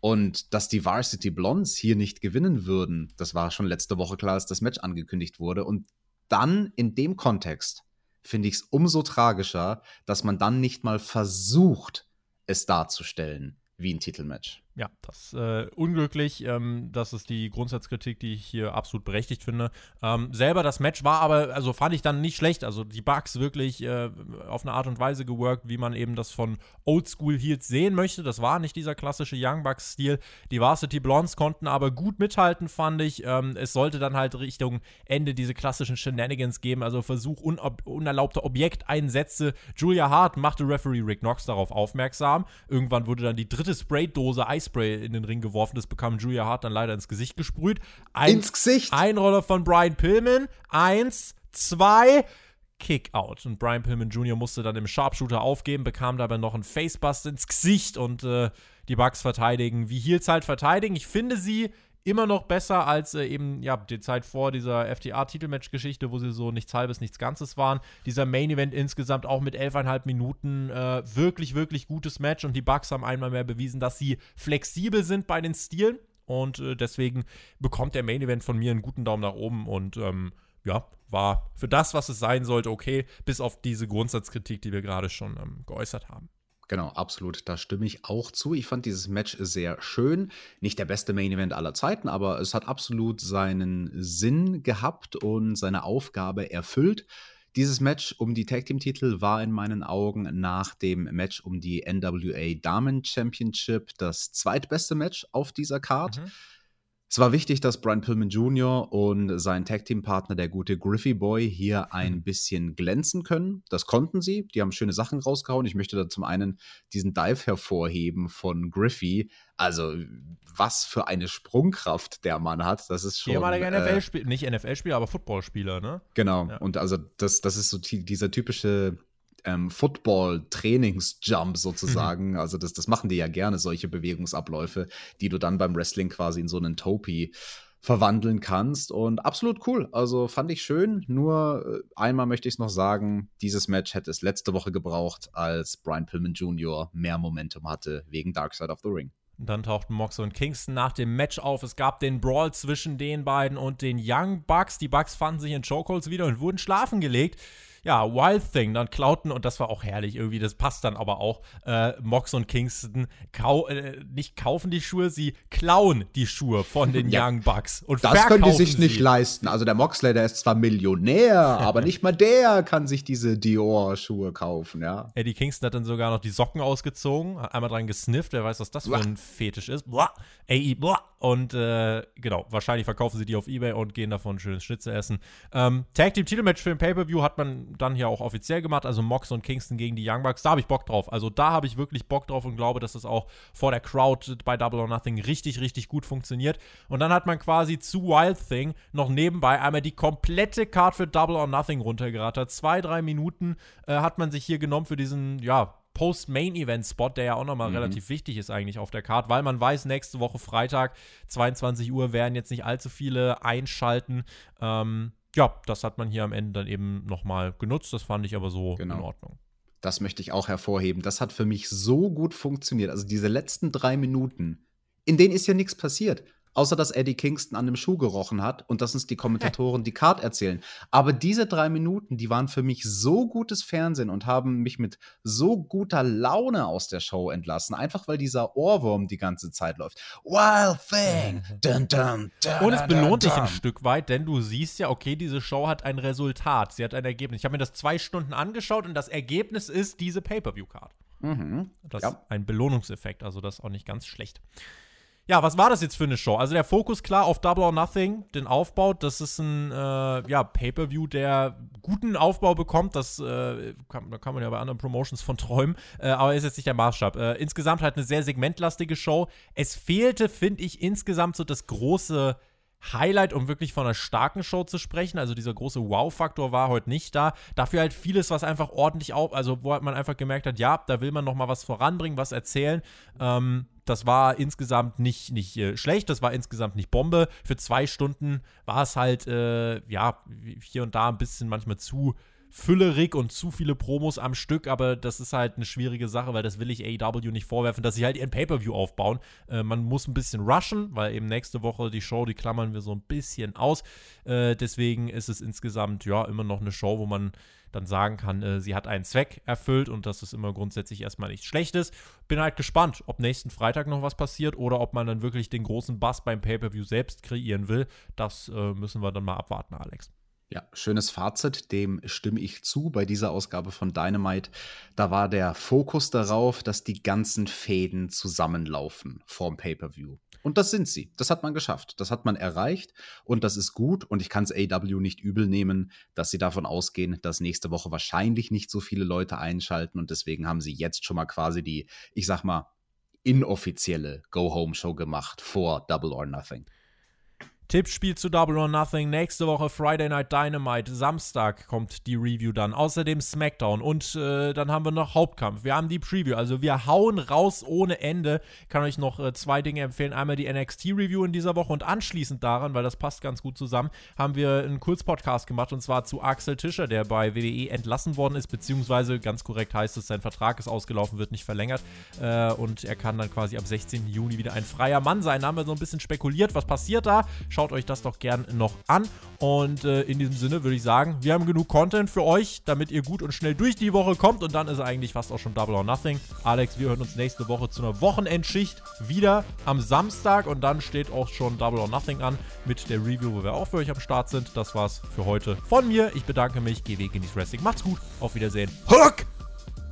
Und dass die Varsity Blondes hier nicht gewinnen würden, das war schon letzte Woche klar, als das Match angekündigt wurde. Und dann in dem Kontext finde ich es umso tragischer, dass man dann nicht mal versucht, es darzustellen wie ein Titelmatch. Ja, das ist äh, unglücklich. Ähm, das ist die Grundsatzkritik, die ich hier absolut berechtigt finde. Ähm, selber das Match war aber, also fand ich dann nicht schlecht. Also die Bugs wirklich äh, auf eine Art und Weise geworkt, wie man eben das von Oldschool Heels sehen möchte. Das war nicht dieser klassische Young Bucks-Stil. Die Varsity Blondes konnten aber gut mithalten, fand ich. Ähm, es sollte dann halt Richtung Ende diese klassischen Shenanigans geben, also Versuch unerlaubter Objekteinsätze. Julia Hart machte Referee Rick Knox darauf aufmerksam. Irgendwann wurde dann die dritte Spraydose Eis Eispray in den Ring geworfen. Das bekam Julia Hart dann leider ins Gesicht gesprüht. Ein, ins Gesicht? Ein Roller von Brian Pillman. Eins, zwei. Kickout. Und Brian Pillman Jr. musste dann im Sharpshooter aufgeben, bekam dabei noch einen Facebust ins Gesicht und äh, die Bugs verteidigen, wie Heels halt verteidigen. Ich finde sie immer noch besser als äh, eben, ja, die Zeit vor dieser FTA-Titelmatch-Geschichte, wo sie so nichts Halbes, nichts Ganzes waren. Dieser Main-Event insgesamt auch mit elfeinhalb Minuten äh, wirklich, wirklich gutes Match und die Bucks haben einmal mehr bewiesen, dass sie flexibel sind bei den Stilen und äh, deswegen bekommt der Main-Event von mir einen guten Daumen nach oben und ähm, ja, war für das, was es sein sollte, okay, bis auf diese Grundsatzkritik, die wir gerade schon ähm, geäußert haben. Genau, absolut. Da stimme ich auch zu. Ich fand dieses Match sehr schön. Nicht der beste Main Event aller Zeiten, aber es hat absolut seinen Sinn gehabt und seine Aufgabe erfüllt. Dieses Match um die Tag Team Titel war in meinen Augen nach dem Match um die NWA Damen Championship das zweitbeste Match auf dieser Card. Mhm. Es war wichtig, dass Brian Pillman Jr. und sein Tag-Team-Partner, der gute Griffey Boy, hier ein mhm. bisschen glänzen können. Das konnten sie. Die haben schöne Sachen rausgehauen. Ich möchte da zum einen diesen Dive hervorheben von Griffey. Also, was für eine Sprungkraft der Mann hat. Das ist schon. Ehemaliger äh, NFL-Spieler, nicht NFL-Spieler, aber Footballspieler, ne? Genau. Ja. Und also, das, das ist so dieser typische ähm, Football-Trainingsjump sozusagen. Mhm. Also das, das machen die ja gerne, solche Bewegungsabläufe, die du dann beim Wrestling quasi in so einen Topi verwandeln kannst. Und absolut cool. Also fand ich schön. Nur äh, einmal möchte ich es noch sagen, dieses Match hätte es letzte Woche gebraucht, als Brian Pillman Jr. mehr Momentum hatte wegen Dark Side of the Ring. Dann tauchten Mox und Kingston nach dem Match auf. Es gab den Brawl zwischen den beiden und den Young Bucks. Die Bucks fanden sich in Chokeholds wieder und wurden schlafen gelegt ja, Wild Thing dann klauten, und das war auch herrlich irgendwie, das passt dann aber auch, äh, Mox und Kingston kau äh, nicht kaufen die Schuhe, sie klauen die Schuhe von den ja, Young Bucks. Und das können die sich nicht leisten. Also der Moxley, der ist zwar Millionär, aber nicht mal der kann sich diese Dior-Schuhe kaufen, ja. Eddie Kingston hat dann sogar noch die Socken ausgezogen, hat einmal dran gesnifft, wer weiß, was das für ein Fetisch ist. Boah, ey, boah. Und äh, genau, wahrscheinlich verkaufen sie die auf Ebay und gehen davon ein schönes Schnitzel essen. Ähm, Tag Team Titelmatch für den Pay-Per-View hat man dann hier auch offiziell gemacht. Also Mox und Kingston gegen die Young Bucks. Da habe ich Bock drauf. Also da habe ich wirklich Bock drauf und glaube, dass das auch vor der Crowd bei Double or Nothing richtig, richtig gut funktioniert. Und dann hat man quasi zu Wild Thing noch nebenbei einmal die komplette Card für Double or Nothing runtergerattert. Zwei, drei Minuten äh, hat man sich hier genommen für diesen, ja, Post-Main-Event-Spot, der ja auch nochmal mhm. relativ wichtig ist eigentlich auf der Card, weil man weiß, nächste Woche Freitag, 22 Uhr, werden jetzt nicht allzu viele einschalten. Ähm, ja, das hat man hier am Ende dann eben nochmal genutzt. Das fand ich aber so genau. in Ordnung. Das möchte ich auch hervorheben. Das hat für mich so gut funktioniert. Also diese letzten drei Minuten, in denen ist ja nichts passiert. Außer dass Eddie Kingston an dem Schuh gerochen hat und dass uns die Kommentatoren die Card erzählen. Aber diese drei Minuten, die waren für mich so gutes Fernsehen und haben mich mit so guter Laune aus der Show entlassen. Einfach weil dieser Ohrwurm die ganze Zeit läuft. Wild Thing! Dun, dun, dun, und es belohnt dich ein Stück weit, denn du siehst ja, okay, diese Show hat ein Resultat. Sie hat ein Ergebnis. Ich habe mir das zwei Stunden angeschaut und das Ergebnis ist diese Pay-Per-View-Card. Mhm. Das ja. ist ein Belohnungseffekt, also das ist auch nicht ganz schlecht. Ja, was war das jetzt für eine Show? Also der Fokus klar auf Double or Nothing, den Aufbau. Das ist ein äh, ja, Pay-per-View, der guten Aufbau bekommt. Das äh, kann, da kann man ja bei anderen Promotions von träumen, äh, aber ist jetzt nicht der Maßstab. Äh, insgesamt halt eine sehr segmentlastige Show. Es fehlte, finde ich, insgesamt so das große Highlight, um wirklich von einer starken Show zu sprechen. Also dieser große Wow-Faktor war heute nicht da. Dafür halt vieles, was einfach ordentlich auf, also wo man einfach gemerkt hat, ja, da will man noch mal was voranbringen, was erzählen. Ähm, das war insgesamt nicht, nicht äh, schlecht, das war insgesamt nicht Bombe. Für zwei Stunden war es halt, äh, ja, hier und da ein bisschen manchmal zu füllerig und zu viele Promos am Stück, aber das ist halt eine schwierige Sache, weil das will ich AEW nicht vorwerfen, dass sie halt ihren Pay-Per-View aufbauen. Äh, man muss ein bisschen rushen, weil eben nächste Woche die Show, die klammern wir so ein bisschen aus. Äh, deswegen ist es insgesamt ja immer noch eine Show, wo man dann sagen kann, äh, sie hat einen Zweck erfüllt und das ist immer grundsätzlich erstmal nichts Schlechtes. Bin halt gespannt, ob nächsten Freitag noch was passiert oder ob man dann wirklich den großen Bass beim Pay-Per-View selbst kreieren will. Das äh, müssen wir dann mal abwarten, Alex. Ja, schönes Fazit, dem stimme ich zu bei dieser Ausgabe von Dynamite. Da war der Fokus darauf, dass die ganzen Fäden zusammenlaufen vorm Pay-per-View. Und das sind sie. Das hat man geschafft. Das hat man erreicht und das ist gut. Und ich kann es AW nicht übel nehmen, dass sie davon ausgehen, dass nächste Woche wahrscheinlich nicht so viele Leute einschalten und deswegen haben sie jetzt schon mal quasi die, ich sag mal, inoffizielle Go-Home-Show gemacht vor Double or Nothing. Tippspiel zu Double or Nothing. Nächste Woche Friday Night Dynamite. Samstag kommt die Review dann. Außerdem SmackDown. Und äh, dann haben wir noch Hauptkampf. Wir haben die Preview. Also wir hauen raus ohne Ende. Kann euch noch äh, zwei Dinge empfehlen. Einmal die NXT Review in dieser Woche und anschließend daran, weil das passt ganz gut zusammen, haben wir einen Kurzpodcast gemacht und zwar zu Axel Tischer, der bei WWE entlassen worden ist, beziehungsweise ganz korrekt heißt es, sein Vertrag ist ausgelaufen, wird nicht verlängert. Äh, und er kann dann quasi ab 16. Juni wieder ein freier Mann sein. Da haben wir so ein bisschen spekuliert, was passiert da. Schaut euch das doch gern noch an. Und äh, in diesem Sinne würde ich sagen, wir haben genug Content für euch, damit ihr gut und schnell durch die Woche kommt. Und dann ist eigentlich fast auch schon Double or Nothing. Alex, wir hören uns nächste Woche zu einer Wochenendschicht wieder am Samstag. Und dann steht auch schon Double or Nothing an mit der Review, wo wir auch für euch am Start sind. Das war's für heute von mir. Ich bedanke mich. Geh weg in die Wrestling. Macht's gut. Auf Wiedersehen. Hook!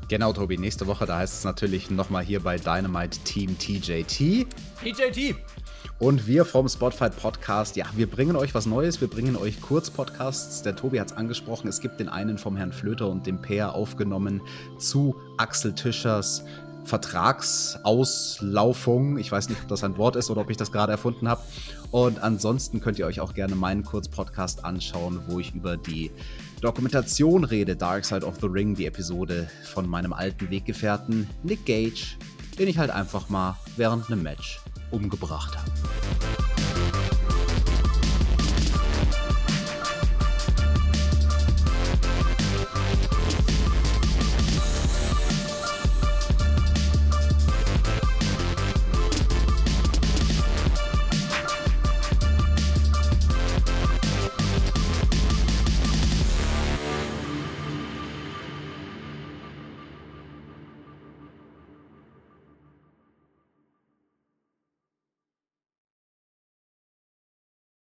Genau, Tobi. Nächste Woche, da heißt es natürlich nochmal hier bei Dynamite Team TJT. TJT! Und wir vom Spotify Podcast, ja, wir bringen euch was Neues, wir bringen euch Kurzpodcasts. Der Tobi hat es angesprochen, es gibt den einen vom Herrn Flöter und dem Peer aufgenommen zu Axel Tischers Vertragsauslaufung. Ich weiß nicht, ob das ein Wort ist oder ob ich das gerade erfunden habe. Und ansonsten könnt ihr euch auch gerne meinen Kurzpodcast anschauen, wo ich über die Dokumentation rede, Dark Side of the Ring, die Episode von meinem alten Weggefährten Nick Gage, den ich halt einfach mal während einem Match umgebracht habe.